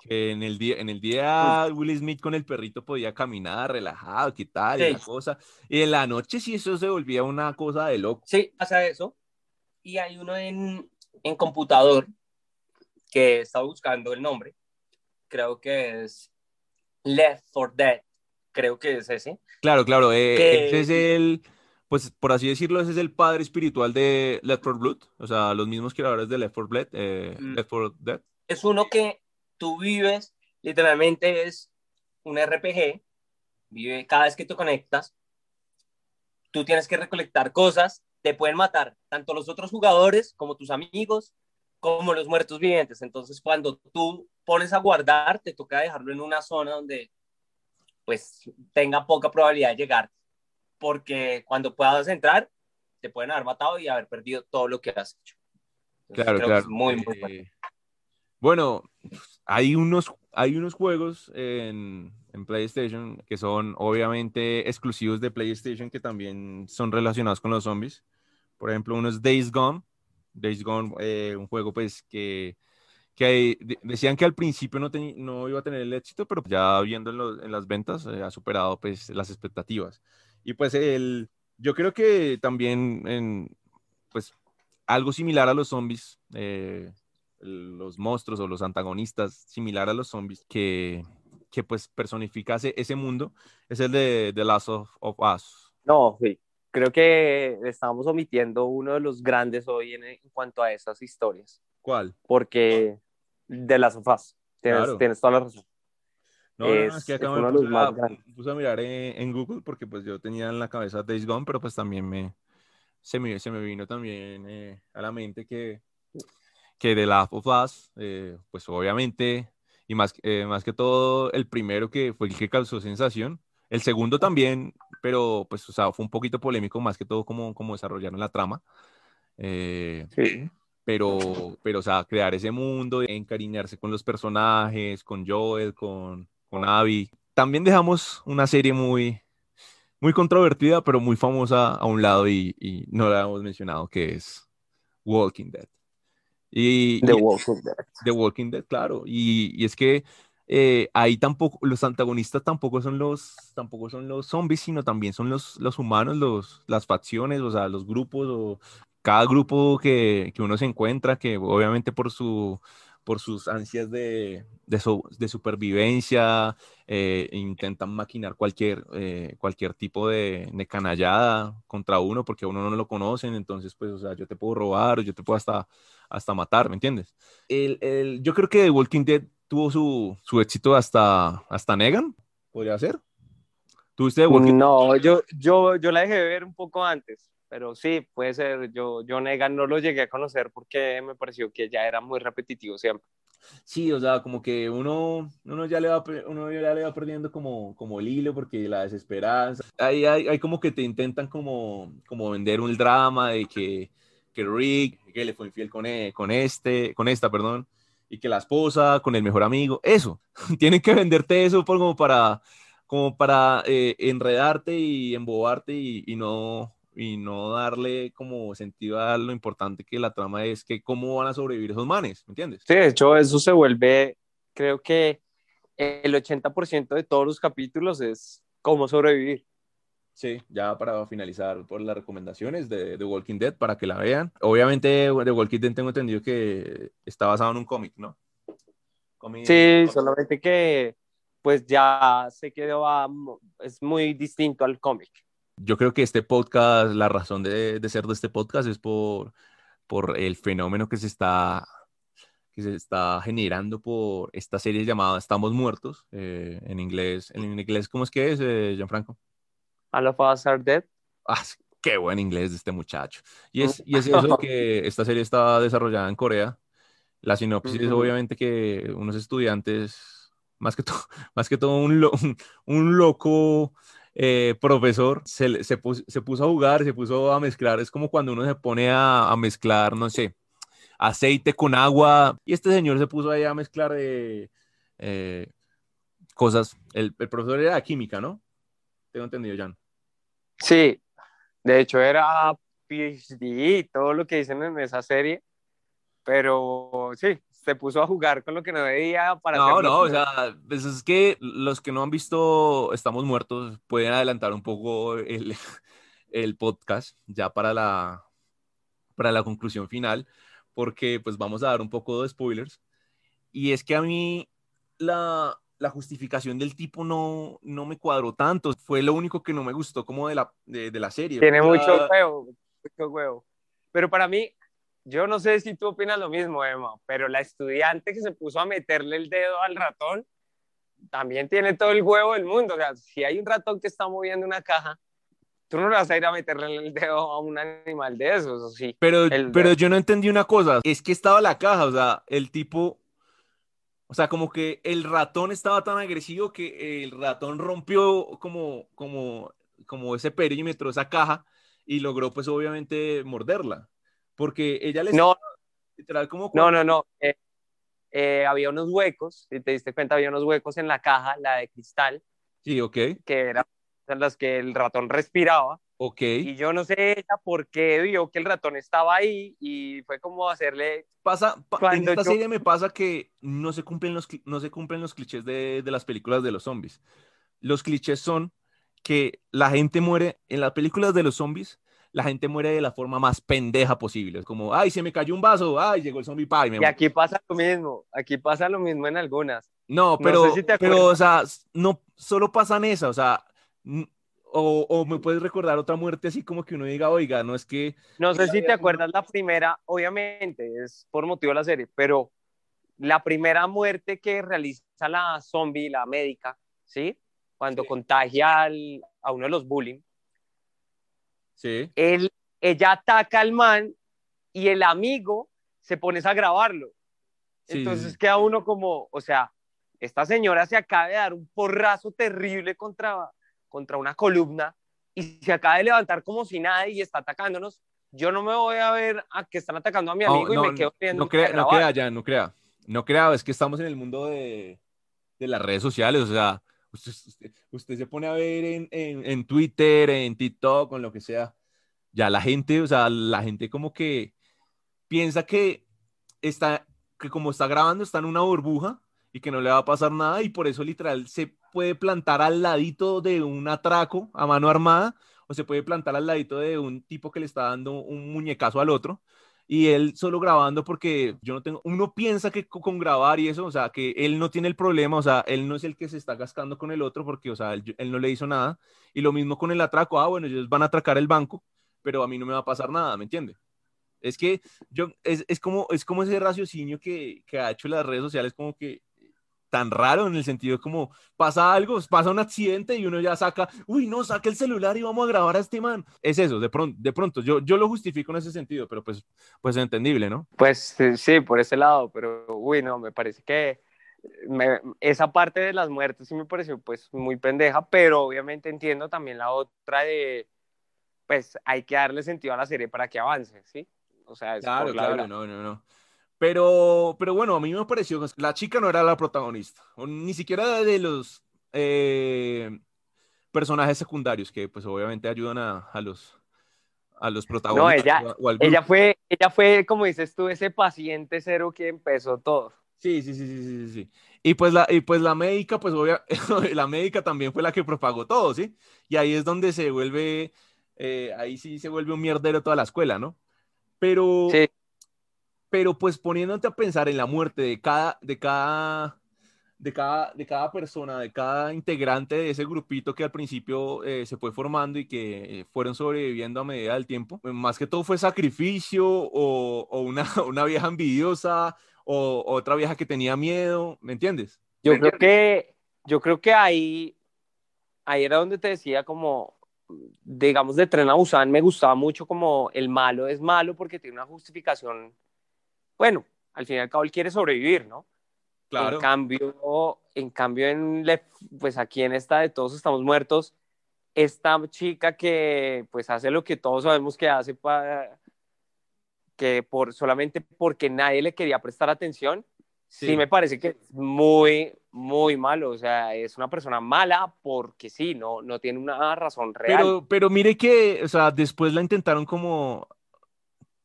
Que en el día, en el día Will Smith con el perrito podía caminar relajado, qué tal, y la cosa. Y en la noche sí eso se volvía una cosa de loco. Sí, pasa eso. Y hay uno en, en computador que está buscando el nombre. Creo que es Left for Dead. Creo que es ese. Claro, claro. eh, Que- ese es el, pues por así decirlo, ese es el padre espiritual de Left 4 Blood. O sea, los mismos creadores de Left 4 Blood, eh, Mm. Left 4 Dead. Es uno que tú vives, literalmente es un RPG. Vive cada vez que te conectas. Tú tienes que recolectar cosas. Te pueden matar tanto los otros jugadores como tus amigos, como los muertos vivientes. Entonces, cuando tú pones a guardar, te toca dejarlo en una zona donde pues tenga poca probabilidad de llegar, porque cuando puedas entrar, te pueden haber matado y haber perdido todo lo que has hecho. Entonces, Claro, creo que claro. es muy, muy bueno. Eh, bueno, hay unos, hay unos juegos en, en PlayStation que son obviamente exclusivos de PlayStation que también son relacionados con los zombies. Por ejemplo, uno es Days Gone. Days Gone, eh, un juego pues que, que decían que al principio no, no iba a tener el éxito, pero ya viendo en, en las ventas eh, ha superado pues las expectativas. Y pues el, yo creo que también en, pues algo similar a los zombies, eh, los monstruos o los antagonistas, similar a los zombies, que, que pues personifica ese, ese mundo, es el de The Last of, of Us. No, sí. Creo que estamos omitiendo uno de los grandes hoy en, en cuanto a esas historias, ¿Cuál? porque de las sofás, tienes, Claro. tienes toda la razón. No, no, no, Es- es que es acá me uno de puse, a, puse a mirar en, en Google porque pues yo tenía en la cabeza Days Gone, pero pues también me, se, me, se me vino también eh, a la mente que, que de Last of Us, eh, pues obviamente, y más, eh, más que todo, el primero que fue el que causó sensación. El segundo también, pero pues, o sea, fue un poquito polémico, más que todo como, como desarrollaron la trama. Eh, Sí. pero, pero, o sea, crear ese mundo, encariñarse con los personajes, con Joel, con, con Abby. También dejamos una serie muy, muy controvertida, pero muy famosa a un lado y, y no la hemos mencionado, que es Walking Dead. Y, The y- Walking Dead. The Walking Dead, claro. Y, y es que eh, ahí tampoco, los antagonistas tampoco son los, tampoco son los zombies, sino también son los, los humanos, los, las facciones, o sea, los grupos, o cada grupo que, que uno se encuentra, que obviamente por su por sus ansias de, de, so- de supervivencia, eh, intentan maquinar cualquier, eh, cualquier tipo de, de canallada contra uno porque a uno no lo conocen, entonces pues, o sea, yo te puedo robar o yo te puedo hasta, hasta matar, ¿me entiendes? El, el- yo creo que The Walking Dead tuvo su, su éxito hasta, hasta Negan, podría ser. ¿Tuviste? No, yo, yo, yo la dejé de ver un poco antes, pero sí, puede ser. Yo, yo Negan no lo llegué a conocer porque me pareció que ya era muy repetitivo siempre. Sí, o sea, como que uno, uno, ya, le va, uno ya le va perdiendo como, como el hilo porque la desesperanza. Hay, hay, hay como que te intentan como, como vender un drama de que, que Rick, que le fue infiel con, e- con, este, con esta, perdón, y que la esposa con el mejor amigo. Eso, tienen que venderte eso por, como para, como para eh, enredarte y embobarte y, y no, y no darle como sentido a lo importante que la trama es, que cómo van a sobrevivir esos manes, ¿me entiendes? Sí, de hecho, eso se vuelve, creo que el 80% de todos los capítulos es cómo sobrevivir. Sí, ya para finalizar por las recomendaciones de The Walking Dead para que la vean. Obviamente The Walking Dead tengo entendido que está basado en un cómic, ¿no? Cómic- Sí, solamente que pues ya se quedó, a- es muy distinto al cómic. Yo creo que este podcast, la razón de, de ser de este podcast es por, por el fenómeno que se está que se está generando por esta serie llamada Estamos Muertos, eh, en inglés, en inglés, ¿cómo es que es, eh, Gianfranco? All of Us Are Dead. Ah, qué buen inglés de este muchacho. Y es, y es eso de que esta serie está desarrollada en Corea. La sinopsis es Ujú. obviamente que unos estudiantes, más que todo, más que todo un, lo- un, un loco eh, profesor, se, se, pus- se puso a jugar, se puso a mezclar. Es como cuando uno se pone a, a mezclar, no sé, aceite con agua. Y este señor se puso ahí a mezclar eh, eh, cosas. El, el profesor era de química, ¿no? Tengo entendido, Jan. Sí, de hecho era PhD, todo lo que dicen en esa serie, pero sí, se puso a jugar con lo que no debía para No, no, o sea, pues es que los que no han visto Estamos Muertos pueden adelantar un poco el, el podcast ya para la, para la conclusión final, porque pues vamos a dar un poco de spoilers. Y es que a mí la, la justificación del tipo no, no me cuadró tanto, fue lo único que no me gustó como de la, de, de la serie. Tiene mucho huevo, mucho huevo. Pero para mí, yo no sé si tú opinas lo mismo, Emma, pero la estudiante que se puso a meterle el dedo al ratón también tiene todo el huevo del mundo. O sea, si hay un ratón que está moviendo una caja, tú no le vas a ir a meterle el dedo a un animal de esos, ¿o sí? Pero, El- pero yo no entendí una cosa, es que estaba la caja, o sea, el tipo, o sea, como que el ratón estaba tan agresivo que el ratón rompió como, como, como ese perímetro, esa caja, y logró pues obviamente morderla, porque ella le No, literal como no, cuando- no, no. eh, eh, había unos huecos, si te diste cuenta, había unos huecos en la caja, la de cristal, Sí, ok, que eran las que el ratón respiraba. ok. Y yo no sé ella por qué vio que el ratón estaba ahí y fue como hacerle Pasa, pa- en esta yo- serie me pasa que no se cumplen los, no se cumplen los clichés de, de las películas de los zombies. Los clichés son que la gente muere, en las películas de los zombies, la gente muere de la forma más pendeja posible. Es como, ay, se me cayó un vaso, ay, llegó el zombie pa y me Y mató". aquí pasa lo mismo, aquí pasa lo mismo en algunas. No, no pero, sé si pero, o sea, no solo pasan esas, o sea, o, o me puedes recordar otra muerte así como que uno diga, oiga, no es que, No sé si te acuerdas la primera, obviamente es por motivo de la serie, pero la primera muerte que realiza la zombie, la médica, ¿sí? Cuando Sí. contagia al- a uno de los bullying, sí, él, ella ataca al man y el amigo se pones a grabarlo. Entonces queda uno como, o sea, esta señora se acaba de dar un porrazo terrible contra, contra una columna y se acaba de levantar como si nada y está atacándonos. Yo no me voy a ver a que están atacando a mi amigo y me quedo viendo. No crea, no crea ya, no crea. No crea, es que estamos en el mundo de, de las redes sociales, o sea, usted, se pone a ver en, en, en, Twitter, en TikTok, en lo que sea, ya la gente, o sea, la gente como que piensa que está, que como está grabando, está en una burbuja y que no le va a pasar nada y por eso literal se puede plantar al ladito de un atraco a mano armada o se puede plantar al ladito de un tipo que le está dando un muñecazo al otro y él solo grabando porque yo no tengo, uno piensa que con grabar y eso, o sea, que él no tiene el problema, o sea, él no es el que se está gascando con el otro porque, o sea, él, no le hizo nada. Y lo mismo con el atraco, ah, bueno, ellos van a atracar el banco, pero a mí no me va a pasar nada, ¿me entiende? Es que yo, es, es como, es como ese raciocinio que, que ha hecho las redes sociales, como que tan raro en el sentido como pasa algo, pasa un accidente y uno ya saca, uy, no, saca el celular y vamos a grabar a este man. Es eso, de pronto, de pronto yo, yo lo justifico en ese sentido, pero pues, pues es entendible, ¿no? Pues sí, por ese lado, pero uy, no, me parece que esa parte de las muertes sí me pareció pues muy pendeja, pero obviamente entiendo también la otra de, pues hay que darle sentido a la serie para que avance, ¿sí? O sea, es claro, claro, no, no, no. Pero, pero bueno, a mí me pareció que la chica no era la protagonista, ni siquiera de los eh, personajes secundarios que pues obviamente ayudan a, a los, a los protagonistas. No, ella, ella, fue, ella fue, como dices tú, ese paciente cero que empezó todo. Sí, sí, sí, sí, sí, sí. Y pues la, y pues la médica, pues obvia, la médica también fue la que propagó todo, ¿sí? Y ahí es donde se vuelve, eh, ahí sí se vuelve un mierdero toda la escuela, ¿no? Pero, sí pero pues poniéndote a pensar en la muerte de cada, de cada, de cada, de cada persona, de cada integrante de ese grupito que al principio eh, se fue formando y que fueron sobreviviendo a medida del tiempo, pues, más que todo fue sacrificio o, o una, una, vieja envidiosa o otra vieja que tenía miedo, ¿me entiendes? Yo creo que, yo creo que ahí, ahí era donde te decía como, digamos, de Tren a Busan me gustaba mucho como el malo es malo porque tiene una justificación bueno, al fin y al cabo él quiere sobrevivir, ¿no? Claro. En cambio, en cambio en pues aquí en esta de todos estamos muertos, esta chica que pues hace lo que todos sabemos que hace para que por solamente porque nadie le quería prestar atención, sí, me parece que es muy muy malo, o sea, es una persona mala porque sí, no no tiene una razón real. Pero pero mire que, o sea, después la intentaron como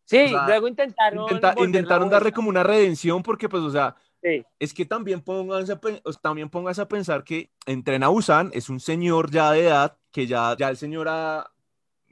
Sí, luego intentaron. intentaron darle como una redención porque, pues, o sea, es que también pónganse, también pónganse a pensar que Entrena Busan es un señor ya de edad, que ya, ya el señor ha,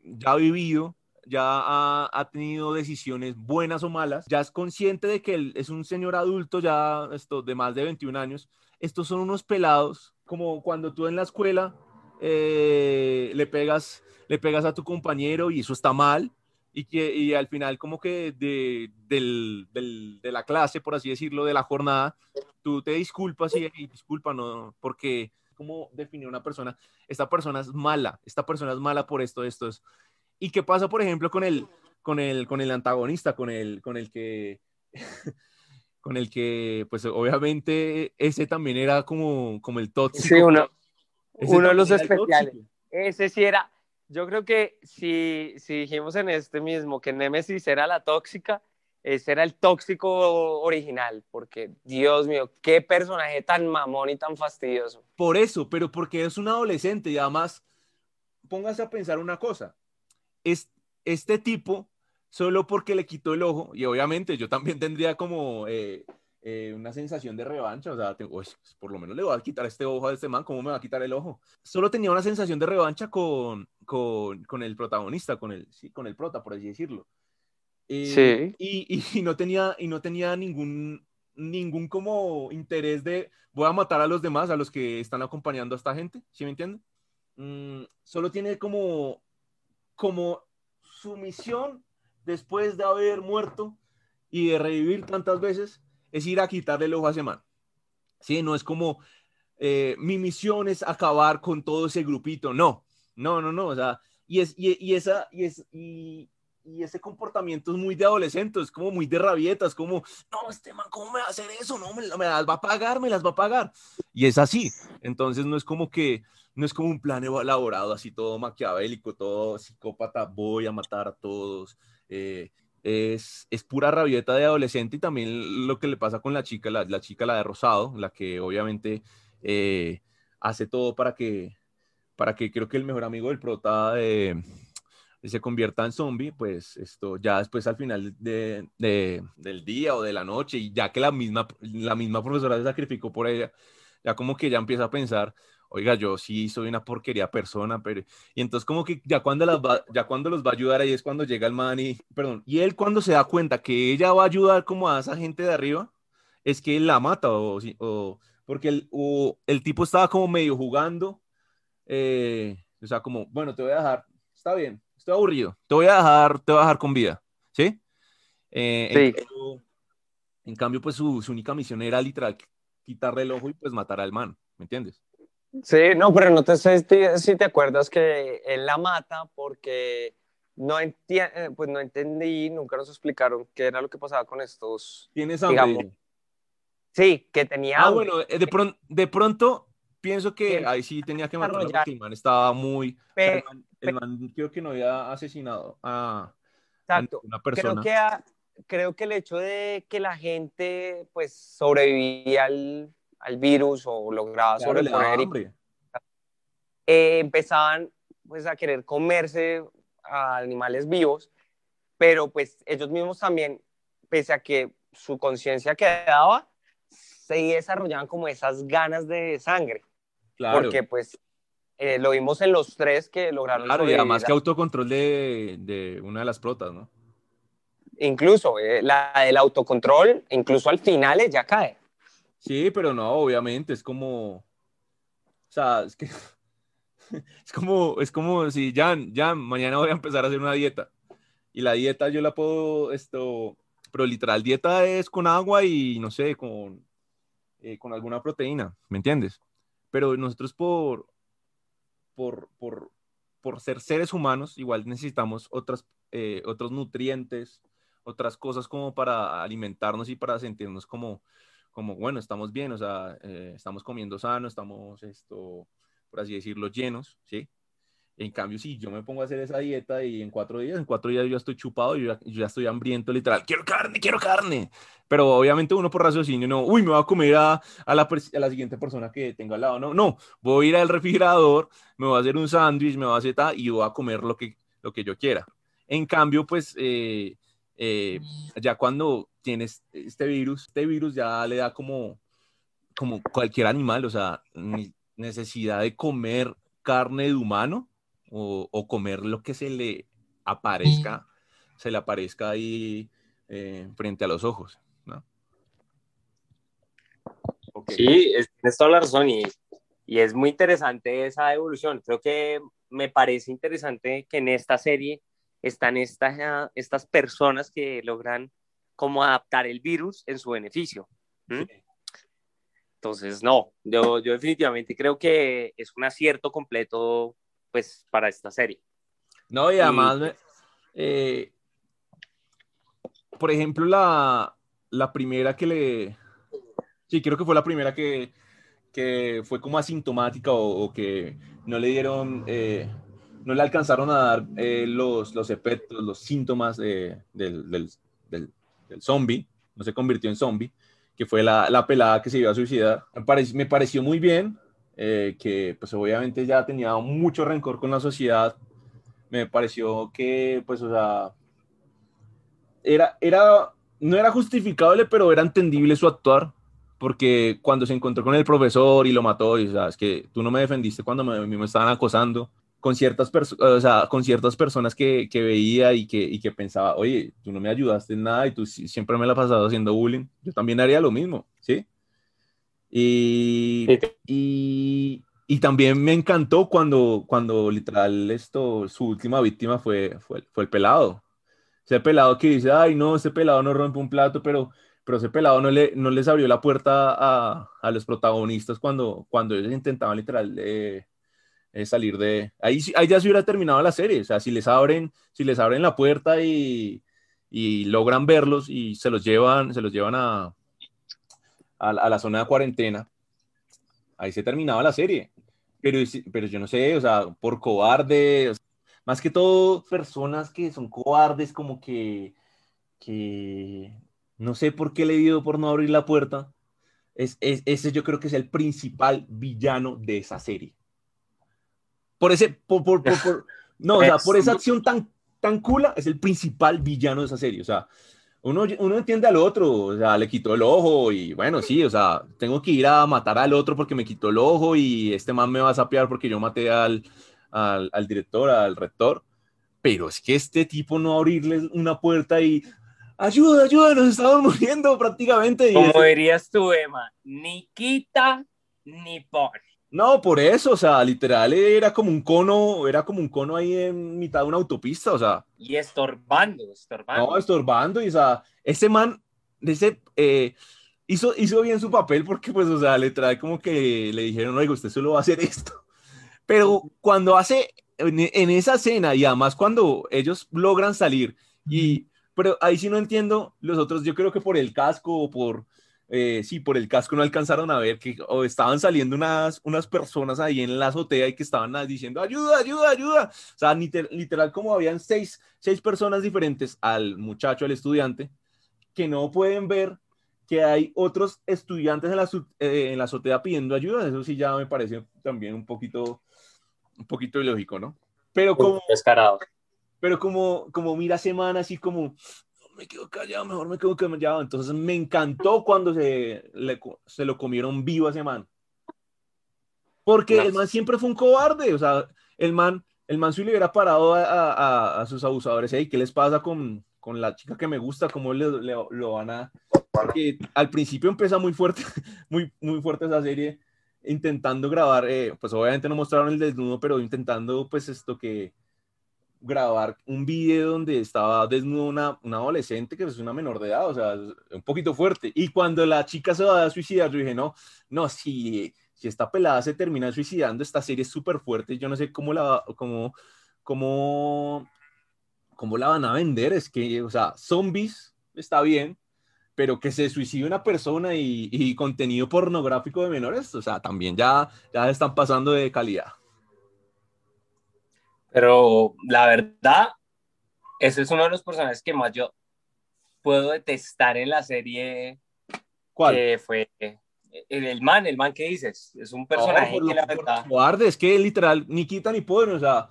ya ha vivido, ya ha, ha, tenido decisiones buenas o malas, ya es consciente de que él es un señor adulto ya esto, de más de 21 años. Estos son unos pelados, como cuando tú en la escuela eh, le, pegas, le pegas a tu compañero y eso está mal y que y al final como que de, del, del, de la clase, por así decirlo, de la jornada, tú te disculpas y, disculpa, no, porque como definió una persona, esta persona es mala, esta persona es mala por esto, esto es. ¿Y qué pasa, por ejemplo, con el, con el, con el antagonista, con el, con el que, con el que, pues obviamente ese también era como, como el tóxico. Sí, uno, uno de los especiales. Ese sí era, yo creo que si, si dijimos en este mismo que Nemesis era la tóxica, ese era el tóxico original, porque Dios mío, qué personaje tan mamón y tan fastidioso. Por eso, pero porque es un adolescente y además, póngase a pensar una cosa, es, este tipo, solo porque le quitó el ojo, y obviamente yo también tendría como eh, eh, una sensación de revancha, o sea, pues, por lo menos le voy a quitar este ojo a este man, ¿cómo me va a quitar el ojo? Solo tenía una sensación de revancha con, con, con el protagonista, con el, sí, con el prota, por así decirlo. Eh, sí. Y, y, no tenía, y no tenía ningún, ningún como interés de voy a matar a los demás, a los que están acompañando a esta gente, ¿sí me entienden? Mm, solo tiene como, como su misión después de haber muerto y de revivir tantas veces es ir a quitarle el ojo a ese man. ¿Sí? No es como eh, mi misión es acabar con todo ese grupito. No, no, no, no. O sea, y, es, y, esa, y, es, y, y ese comportamiento es muy de adolescente, es como muy de rabietas, como, no, este man, ¿cómo me va a hacer eso? No, me, me, las va a pagar, me las va a pagar. Y es así. Entonces no es como que, no es como un plan elaborado, así todo maquiavélico, todo psicópata, voy a matar a todos. Eh, es, es, pura rabieta de adolescente y también lo que le pasa con la chica, la, la chica, la de Rosado, la que obviamente eh, hace todo para que, para que creo que el mejor amigo del prota de se convierta en zombie, pues esto ya después al final de, del día o de la noche, y ya que la misma, la misma profesora se sacrificó por ella, ya como que ya empieza a pensar, oiga, yo sí soy una porquería persona, pero... Y entonces como que ya cuando, las va, ya cuando los va a ayudar ahí es cuando llega el man y, perdón, y él cuando se da cuenta que ella va a ayudar como a esa gente de arriba, es que él la mata, o, o porque el, o, el tipo estaba como medio jugando, eh, o sea, como, bueno, te voy a dejar, está bien, estoy aburrido, te voy a dejar, te voy a dejar con vida, ¿sí? Eh, sí. En, cambio, en, cambio, pues su, su, única misión era literal quitarle el ojo y pues matar al man, ¿me entiendes? Sí, no, pero no te sé si te acuerdas que él la mata porque no, eh, pues no entendí, nunca nos explicaron qué era lo que pasaba con estos. ¿Tienes hambre? Digamos, sí, que tenía. Ah, hambre. bueno, de, pronto, de pronto pienso que ahí sí tenía que matarlo porque el man estaba muy... el, man, el, man, creo que no había asesinado a, exacto. una persona. Creo que, a, creo que el hecho de que la gente pues sobrevivía al, al virus o lograba claro, sobreponer eh, empezaban pues a querer comerse a animales vivos, pero pues ellos mismos también, pese a que su conciencia quedaba, se desarrollaban como esas ganas de sangre. Claro. Porque pues eh, lo vimos en los tres que lograron. Claro, y además que autocontrol de, de, una de las protas, ¿no? Incluso eh, la del autocontrol, incluso al final ya cae. Sí, pero no, obviamente, es como. O sea, es que. Es como, es como si ya, ya mañana voy a empezar a hacer una dieta. Y la dieta yo la puedo, esto, pero literal, dieta es con agua y no sé, con, eh, con alguna proteína, ¿me entiendes? pero nosotros por, por, por, por ser seres humanos, igual necesitamos otras, eh, otros nutrientes, otras cosas como para alimentarnos y para sentirnos como, como bueno, estamos bien, o sea, eh, estamos comiendo sano, estamos, esto, por así decirlo, llenos, ¿sí? En cambio, si yo me pongo a hacer esa dieta y en cuatro días, en cuatro días yo estoy chupado, yo ya, yo ya estoy hambriento, literal, quiero carne, quiero carne. Pero obviamente uno por raciocinio, no, uy, me voy a comer a, a, la, a la siguiente persona que tenga al lado. No, no, voy a ir al refrigerador, me voy a hacer un sándwich, me voy a hacer tal, y voy a comer lo que, lo que yo quiera. En cambio, pues, eh, eh, ya cuando tienes este virus, este virus ya le da como, como cualquier animal, o sea, necesidad de comer carne de humano o, o, comer lo que se le aparezca, se le aparezca ahí eh, frente a los ojos, ¿no? Okay. Sí, es, tienes toda la razón y, y es muy interesante esa evolución. Creo que me parece interesante que en esta serie están estas, estas personas que logran como adaptar el virus en su beneficio. ¿Mm? Sí. Entonces, no, yo, yo definitivamente creo que es un acierto completo pues para esta serie. No, y además, y... Eh, por ejemplo, la, la, primera que le... Sí, creo que fue la primera que, que fue como asintomática o, o que no le dieron, eh, no le alcanzaron a dar eh, los, los efectos, los síntomas del, del, del, del, zombie, no se convirtió en zombie, que fue la, la pelada que se iba a suicidar. Me, pare, me pareció muy bien, eh, que pues obviamente ya tenía mucho rencor con la sociedad, me pareció que pues o sea, era, era, no era justificable, pero era entendible su actuar, porque cuando se encontró con el profesor y lo mató, y o sea, es que tú no me defendiste cuando me, me estaban acosando, con ciertas, o sea, con ciertas personas que, que veía y que, y que pensaba, oye, tú no me ayudaste en nada y tú siempre me la has pasado haciendo bullying, yo también haría lo mismo, ¿sí? Y, y, y, también me encantó cuando, cuando literal esto, su última víctima fue, fue, fue, el pelado. Ese pelado que dice, ay, no, ese pelado no rompe un plato, pero, pero ese pelado no, le, no les abrió la puerta a, a los protagonistas cuando, cuando ellos intentaban literal eh, es salir de... Ahí, ahí ya se hubiera terminado la serie, o sea, si les abren, si les abren la puerta y, y logran verlos y se los llevan, se los llevan a, a, la zona de cuarentena, ahí se terminaba la serie. Pero, pero yo no sé, o sea, por cobarde, más que todo personas que son cobardes, como que, que no sé por qué le dio por no abrir la puerta. Es, ese yo creo que es el principal villano de esa serie. Por ese, por, por, por, no, o sea, por esa acción tan, tan cula, es el principal villano de esa serie. O sea, uno, uno entiende al otro, o sea, le quitó el ojo y bueno, sí, o sea, tengo que ir a matar al otro porque me quitó el ojo y este man me va a sapear porque yo maté al, al, al director, al rector. Pero es que este tipo no abrirle una puerta y ayuda, ayuda, nos estamos muriendo prácticamente. Como dirías tú, Emma, ni quita ni pone. No, por eso, o sea, literal era como un cono, era como un cono ahí en mitad de una autopista, o sea. Y estorbando, estorbando. No, estorbando, y o sea, ese man, ese, eh, hizo, hizo bien su papel porque, pues, o sea, le trae como que le dijeron, oiga, usted solo va a hacer esto. Pero cuando hace, en, en esa escena, y además cuando ellos logran salir, y, pero ahí sí no entiendo, los otros, yo creo que por el casco o por eh, sí, por el casco no alcanzaron a ver que o estaban saliendo unas, unas personas ahí en la azotea y que estaban diciendo ayuda, ayuda, ayuda. O sea, literal como habían seis, seis personas diferentes al muchacho, al estudiante, que no pueden ver que hay otros estudiantes en la, eh, en la azotea pidiendo ayuda. Eso sí ya me parece también un poquito, un poquito ilógico, ¿no? Pero como... Descarado. Pero como, como mira semana así como, me quedo callado, mejor me quedo callado. Entonces me encantó cuando se, se lo comieron vivo a ese man. Porque el man siempre fue un cobarde, o sea, el man, el man si le hubiera parado a, a, a sus abusadores, hey, ¿qué les pasa con, con, la chica que me gusta? ¿Cómo le, lo van a...? Porque al principio empieza muy fuerte, muy, muy fuerte esa serie, intentando grabar, eh, pues obviamente no mostraron el desnudo, pero intentando pues esto que grabar un video donde estaba desnudo una, una adolescente que es una menor de edad, o sea, un poquito fuerte. Y cuando la chica se va a suicidar, yo dije, no, no, si, si esta pelada se termina suicidando, esta serie es súper fuerte, yo no sé cómo la, cómo, cómo, cómo la van a vender, es que, o sea, zombies está bien, pero que se suicide una persona y, y contenido pornográfico de menores, o sea, también ya, ya están pasando de calidad. Pero la verdad, ese es uno de los personajes que más yo puedo detestar en la serie. ¿Cuál? Que fue el, man, el man que dices. Es un personaje que la verdad. Guarde, es que literal ni quita ni pone, o sea,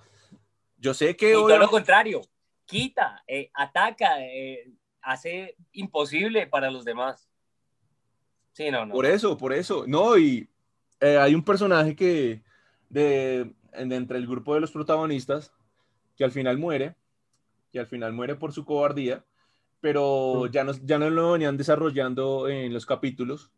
yo sé que. Y todo lo contrario, quita, eh, ataca, eh, hace imposible para los demás. Sí, no, no. Por eso, por eso. No, y eh, hay un personaje que de, entre el grupo de los protagonistas, que al final muere, que al final muere por su cobardía, pero mm. ya no, ya no lo venían desarrollando en los capítulos,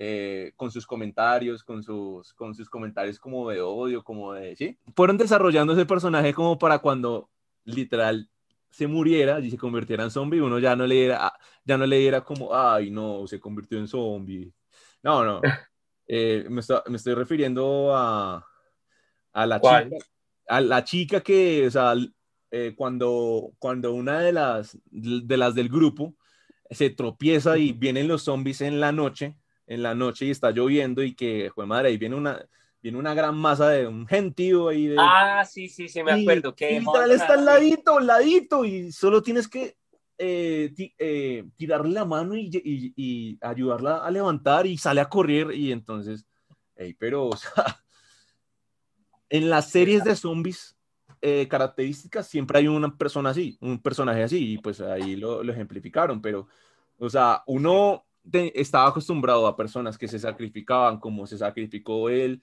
eh, con sus comentarios, con sus, con sus comentarios como de odio, como de, ¿sí? Fueron desarrollando ese personaje como para cuando literal se muriera y se convirtiera en zombie, uno ya no le diera, ya no le diera como, ay, no, se convirtió en zombie. No, no. Eh, me, me, estoy refiriendo a, a la chica, a la chica que, o sea, eh, cuando, cuando una de las, de las del grupo se tropieza y vienen los zombies en la noche, en la noche y está lloviendo y que, joder madre, ahí viene una, viene una gran masa de un gentío ahí. De, ah, sí, sí, sí, me acuerdo. que y literal está al ladito, al ladito, y solo tienes que eh, eh, tirarle la mano y, y, y, ayudarla a levantar y sale a correr y entonces, hey, pero, o sea, en las series de zombies eh, características siempre hay una persona así, un personaje así, y pues ahí lo, ejemplificaron, pero, o sea, uno estaba acostumbrado a personas que se sacrificaban, como se sacrificó el,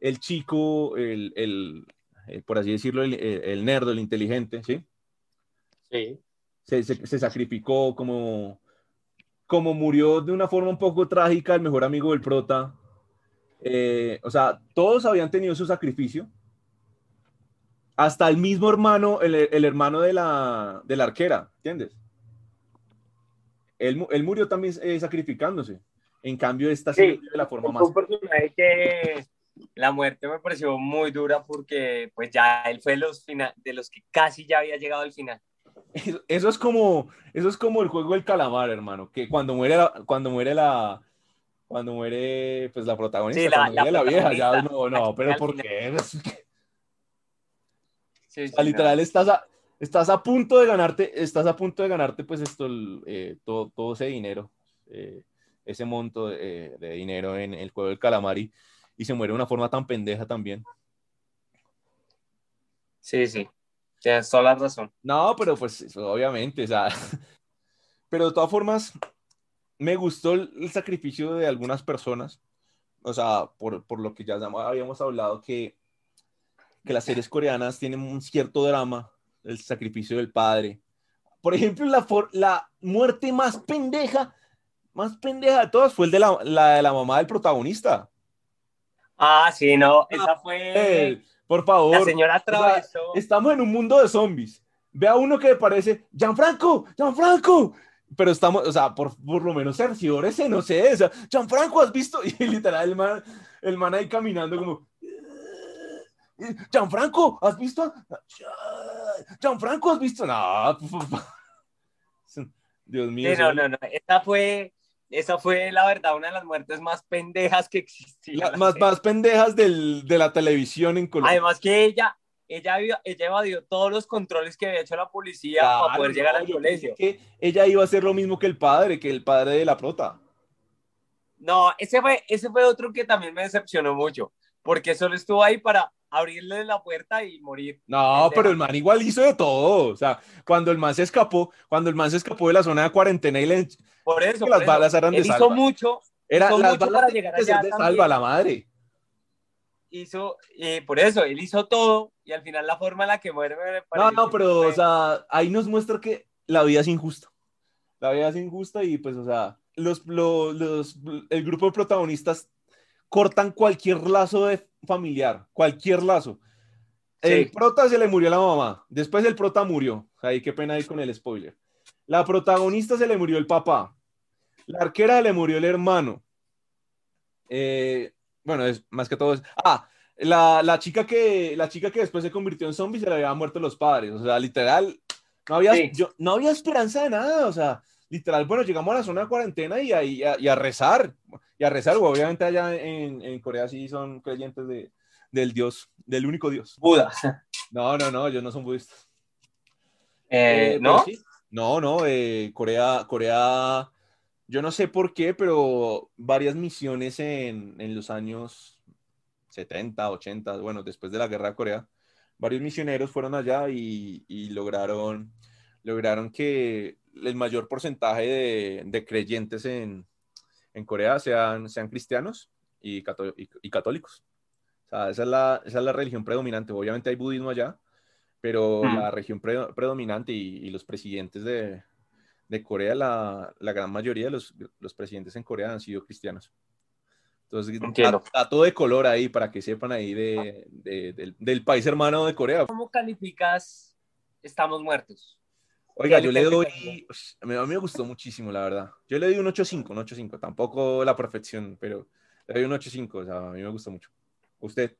el chico, el, el eh, por así decirlo, el, el, nerd, el inteligente, ¿sí? Sí. Se, se, sacrificó como, como murió de una forma un poco trágica el mejor amigo del prota, eh, o sea, todos habían tenido su sacrificio. Hasta el mismo hermano, el, el hermano de la, de la, arquera, ¿entiendes? Él, él murió también eh, sacrificándose. En cambio, esta sí, de la forma más. Un personaje que, la muerte me pareció muy dura porque pues ya él fue los de los que casi ya había llegado al final. Eso, es como eso es como el juego del calamar, hermano, que cuando muere la, cuando muere la cuando muere pues la protagonista, la, la, vieja, ya no, no, pero ¿por qué? literal estás a, estás a punto de ganarte, estás a punto de ganarte pues esto, eh, todo, todo ese dinero, eh, ese monto de, de, dinero en el juego del calamar y, y se muere de una forma tan pendeja también. Sí, sí, tienes toda la razón. No, pero pues obviamente, o sea, pero de todas formas, me gustó el, sacrificio de algunas personas, o sea, por, por, lo que ya habíamos hablado, que, que las series coreanas tienen un cierto drama, el sacrificio del padre. Por ejemplo, la, la muerte más pendeja, más pendeja de todas fue el de la, la de la mamá del protagonista. Ah, sí, no, esa fue. por favor. La señora atravesó. estamos en un mundo de zombies. Ve a uno que le parece, Gianfranco, Gianfranco. Pero estamos, o sea, por, por lo menos ese, no sé, o sea, Gianfranco, ¿has visto? Y literal, el man, el man ahí caminando como, Gianfranco, ¿has visto? Gianfranco, ¿has visto? No, Dios mío. Sí, no, no, no, esta fue, esa fue la verdad una de las muertes más pendejas que existían. más, más pendejas del, de la televisión en Colombia. Además que ella, ella, ella evadió todos los controles que había hecho la policía para poder llegar al colegio. Que ella iba a hacer lo mismo que el padre, que el padre de la prota. No, ese fue, ese fue otro que también me decepcionó mucho, porque solo estuvo ahí para abrirle la puerta y morir. No, pero el man igual hizo de todo. O sea, cuando el man se escapó, cuando el man se escapó de la zona de cuarentena y le... Por eso, las balas eran de hizo mucho. Era las balas para llegar allá de salva la madre. Hizo, y por eso, él hizo todo y al final la forma en la que muere No, no, pero, o sea, ahí nos muestra que la vida es injusta. La vida es injusta y pues, o sea, los, los, los el grupo de protagonistas cortan cualquier lazo de familiar, cualquier lazo. El prota se le murió a la mamá, después el prota murió. Ahí qué pena ir con el spoiler. La protagonista se le murió el papá. La arquera le murió el hermano. Eh, bueno, es más que todo. ah, la, la, chica que, la chica que después se convirtió en zombie se le habían muerto los padres. O sea, literal, no había, yo, no había esperanza de nada. O sea, literal, bueno, llegamos a la zona de cuarentena y a, y a, rezar. Y a rezar, obviamente allá en, en, Corea sí son creyentes de, del Dios, del único Dios. Buda. No, no, no, ellos no son budistas. Eh, ¿No? No, no, eh, Corea, Corea, yo no sé por qué, pero varias misiones en, en los años 70, 80, bueno, después de la guerra de Corea, varios misioneros fueron allá y, y lograron, lograron que el mayor porcentaje de, de creyentes en, en, Corea sean, sean cristianos y, y, católicos. O sea, esa es, la, esa es la religión predominante. Obviamente hay budismo allá, pero mm. la región predominante y, los presidentes de, de Corea, la, la, gran mayoría de los, los, presidentes en Corea han sido cristianos. Entonces, está, todo de color ahí para que sepan ahí de, de, del, del, país hermano de Corea. ¿Cómo calificas Estamos Muertos? Oiga, yo le doy, a mí, me gustó muchísimo, la verdad. Yo le doy un 8.5, un 8.5, tampoco la perfección, pero le doy un 8.5, o sea, a mí me gustó mucho. ¿Usted?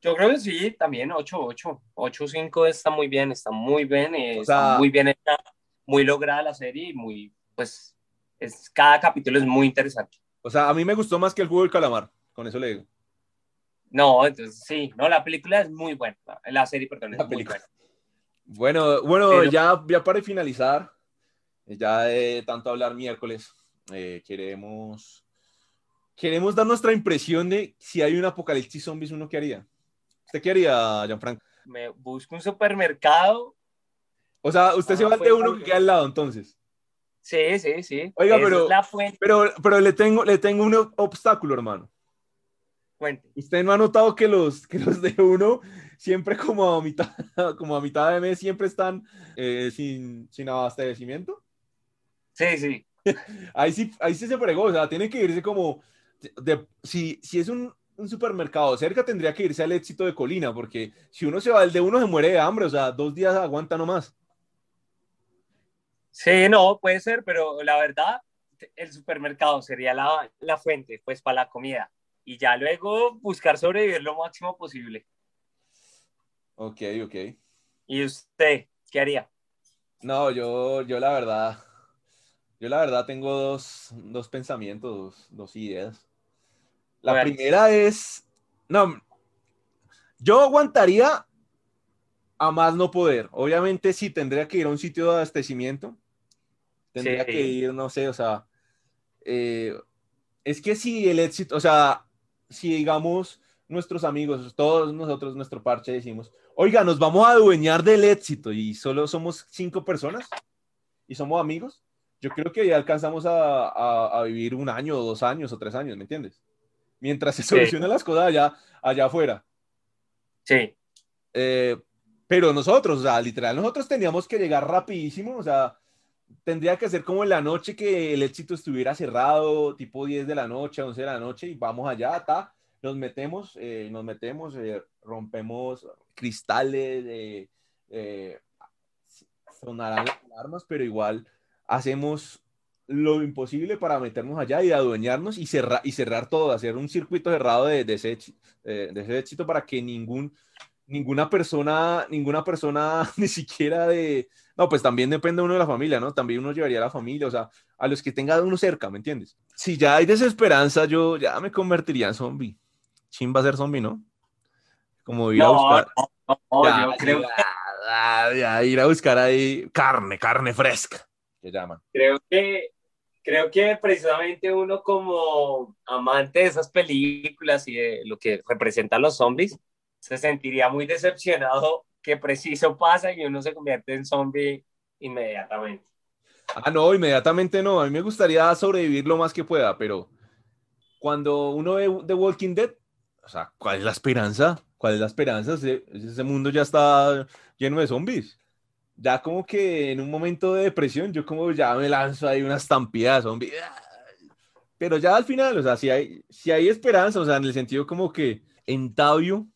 Yo creo que sí, también 8.8, 8.5 está muy bien, está muy bien, está muy bien muy lograda la serie y muy, pues, es, cada capítulo es muy interesante. O sea, a mí me gustó más que el juego del calamar, con eso le digo. No, entonces sí, no, la película es muy buena, la serie, perdón, es muy buena. Bueno, bueno ya, ya para finalizar, ya de tanto hablar miércoles, eh, queremos, queremos dar nuestra impresión de si hay un apocalipsis zombies, uno qué haría. ¿Usted qué haría, Gianfranco? Me busco un supermercado. O sea, usted se va de uno que queda al lado, entonces. Sí, sí, sí. Oiga, pero, pero, pero le tengo, le tengo un obstáculo, hermano. Cuente. ¿Usted no ha notado que los, que los de uno siempre como a mitad, como a mitad de mes siempre están eh, sin, sin abastecimiento? Sí, sí. ahí sí, ahí sí se fregó, o sea, tiene que irse como, de, si, si es un, un, supermercado cerca, tendría que irse al éxito de Colina, porque si uno se va al de uno se muere de hambre, o sea, dos días aguanta nomás. Sí, no, puede ser, pero la verdad, el supermercado sería la, la fuente, pues, para la comida y ya luego buscar sobrevivir lo máximo posible. Ok, ok. ¿Y usted qué haría? No, yo, yo la verdad, yo la verdad tengo dos, dos pensamientos, dos, dos ideas. La Bueno. primera es, no, yo aguantaría a más no poder. Obviamente sí tendría que ir a un sitio de abastecimiento. Tendría Sí. que ir, no sé, o sea, eh, es que si el éxito, o sea, si digamos nuestros amigos, todos nosotros, nuestro parche, decimos, oiga, nos vamos a adueñar del éxito y solo somos cinco personas y somos amigos, yo creo que ya alcanzamos a, a- a vivir un año, o dos años o tres años, ¿me entiendes? Mientras se Sí. solucionan las cosas allá, allá afuera. Sí, Eh, pero nosotros, o sea, literal, nosotros teníamos que llegar rapidísimo, o sea, tendría que ser como en la noche que el éxito estuviera cerrado, tipo 10 de la noche, 11 de la noche, y vamos allá, ta, nos metemos, eh, nos metemos, eh, rompemos cristales, eh, eh, sonarán las alarmas, pero igual hacemos lo imposible para meternos allá y adueñarnos y, cerrar y cerrar todo, hacer un circuito cerrado de, de ese, éxito, de ese éxito para que ningún, ninguna persona, ninguna persona ni siquiera de... No, pues también depende uno de la familia, ¿no? También uno llevaría a la familia, o sea, a los que tenga uno cerca, ¿me entiendes? Si ya hay desesperanza, yo ya me convertiría en zombie. Chin va a ser zombie, ¿no? Como ir a buscar... no, no, Ya, yo creo, ya, ya, ir a buscar ahí carne, carne fresca, que llaman. creo que creo que precisamente uno como amante de esas películas y de lo que representan los zombies se sentiría muy decepcionado que preciso pasa y uno se convierte en zombie inmediatamente. Ah, no, inmediatamente no. A mí me gustaría sobrevivir lo más que pueda, pero cuando uno ve The Walking Dead, o sea, ¿cuál es la esperanza? ¿Cuál es la esperanza? Ese, ese mundo ya está lleno de zombies. Ya como que en un momento de depresión, yo como ya me lanzo ahí una estampida de zombies. Pero ya al final, o sea, si hay, si hay esperanza, o sea, en el sentido como que en Tabio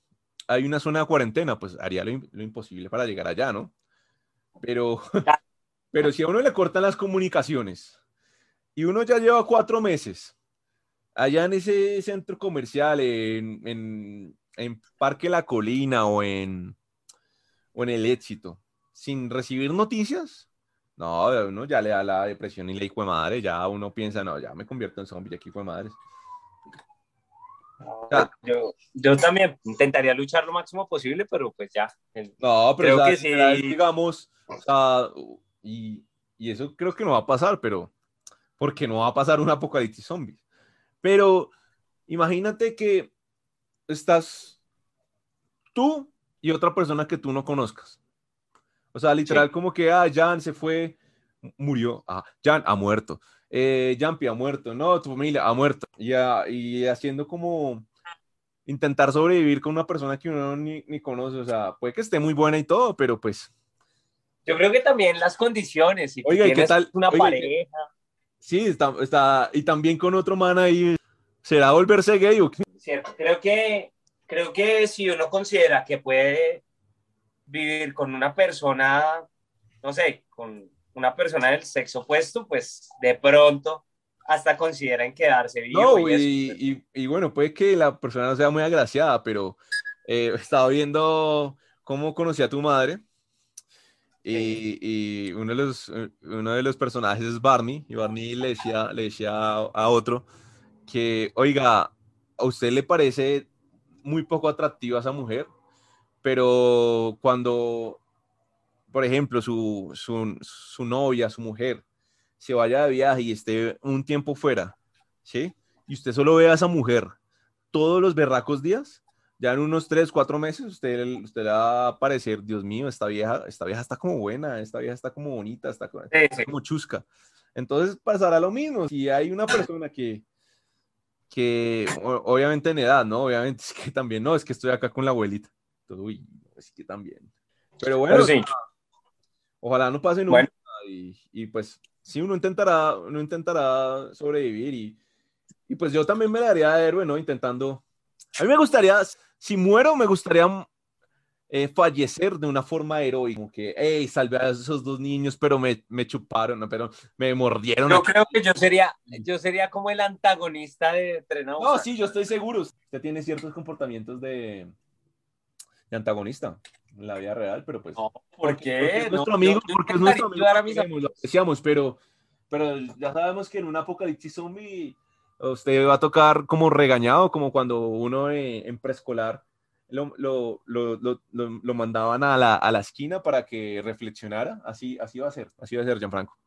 hay una zona de cuarentena, pues haría lo, lo imposible para llegar allá, ¿no? Pero, pero si a uno le cortan las comunicaciones y uno ya lleva cuatro meses allá en ese centro comercial, en, en, en Parque La Colina o en, o en El Éxito, sin recibir noticias, no, uno ya le da la depresión y le hijo de madre, ya uno piensa, no, ya me convierto en zombie, ya que hijo de Yo, yo también intentaría luchar lo máximo posible, pero pues ya. No, pero Creo o sea, que sí. digamos, o sea, y, y eso creo que no va a pasar, pero porque no va a pasar un apocalipsis zombies. Pero imagínate que estás tú y otra persona que tú no conozcas. O sea, literal, como que, ah, Jan se fue, murió, ah, Jan ha muerto, eh, Jampi ha muerto, no, tu familia ha muerto. Y, ah, y haciendo como intentar sobrevivir con una persona que uno ni, ni conoce, o sea, puede que esté muy buena y todo, pero pues, Yo creo que también las condiciones. Si Oiga, ¿y qué tal? una Oiga, ¿y qué- pareja, sí, está, está, y también con otro man ahí, ¿será volverse gay o qué? ¿cierto? Creo que, creo que si uno considera que puede vivir con una persona, no sé, con una persona del sexo opuesto, pues de pronto hasta consideran quedarse vivo. No, y y, y- bueno, puede que la persona no sea muy agraciada, pero eh, estaba viendo cómo conocí a tu madre. Y, y uno, de los, eh, uno de los personajes es Barney, y Barney le decía, le decía a, a otro que, oiga, a usted le parece muy poco atractiva esa mujer, pero cuando, por ejemplo, su, su, su novia, su mujer, se vaya de viaje y esté un tiempo fuera, ¿sí? Y usted solo ve a esa mujer todos los berracos días, ya en unos tres, cuatro meses, usted, usted le va a parecer, Dios mío, esta vieja, esta vieja está como buena, esta vieja está como bonita, está como chusca. Entonces pasará lo mismo. Si hay una persona que, que obviamente en edad, ¿no? Obviamente es que también, no, es que estoy acá con la abuelita. Entonces, uy, es que también. Pero bueno, Pero sí, ojalá no pase nunca. Bueno. Y, y pues sí, uno intentará, uno intentará sobrevivir y, y pues yo también me daría de héroe, ¿no? Intentando. A mí me gustaría, si muero, me gustaría eh, fallecer de una forma heroica, como que, hey, salvé a esos dos niños, pero me, me chuparon, no, pero me mordieron. Yo creo que yo sería, yo sería como el antagonista de Tren a No, sí, yo estoy seguro. Usted tiene ciertos comportamientos de, de antagonista en la vida real, pero pues... No, ¿por porque qué? es No, nuestro amigo, yo porque es nuestro amigo, mis lo apreciamos, pero, pero ya sabemos que en un apocalipsis zombie usted va a tocar como regañado, como cuando uno eh, en preescolar lo, lo, lo, lo, lo- lo mandaban a la, a la esquina para que reflexionara. Así, así va a ser, así va a ser, Gianfranco.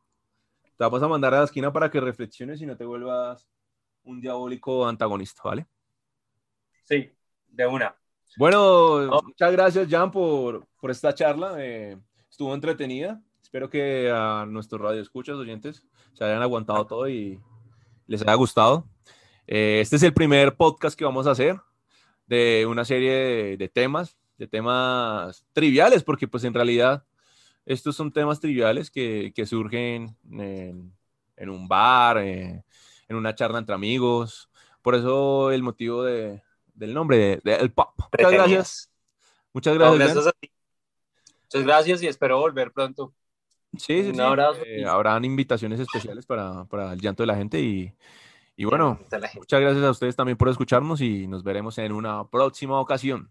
Te vas a mandar a la esquina para que reflexiones y no te vuelvas un diabólico antagonista, ¿vale? Sí, de una. Bueno, No. muchas gracias, Jan, por, por esta charla. eh, estuvo entretenida. Espero que a nuestros radioescuchas, oyentes, se hayan aguantado todo y les haya gustado. Eh, este es el primer podcast que vamos a hacer de una serie de, de temas, de temas triviales, porque pues en realidad estos son temas triviales que, que surgen en, en un bar, eh, en una charla entre amigos. Por eso el motivo de, del nombre de, de Pop. Muchas gracias. Muchas No, gracias. a ti. Muchas gracias y espero volver pronto. Sí, sí, Un sí. abrazo. Eh, habrán invitaciones especiales para, para el llanto de la gente y, y bueno, muchas gracias a ustedes también por escucharnos y nos veremos en una próxima ocasión.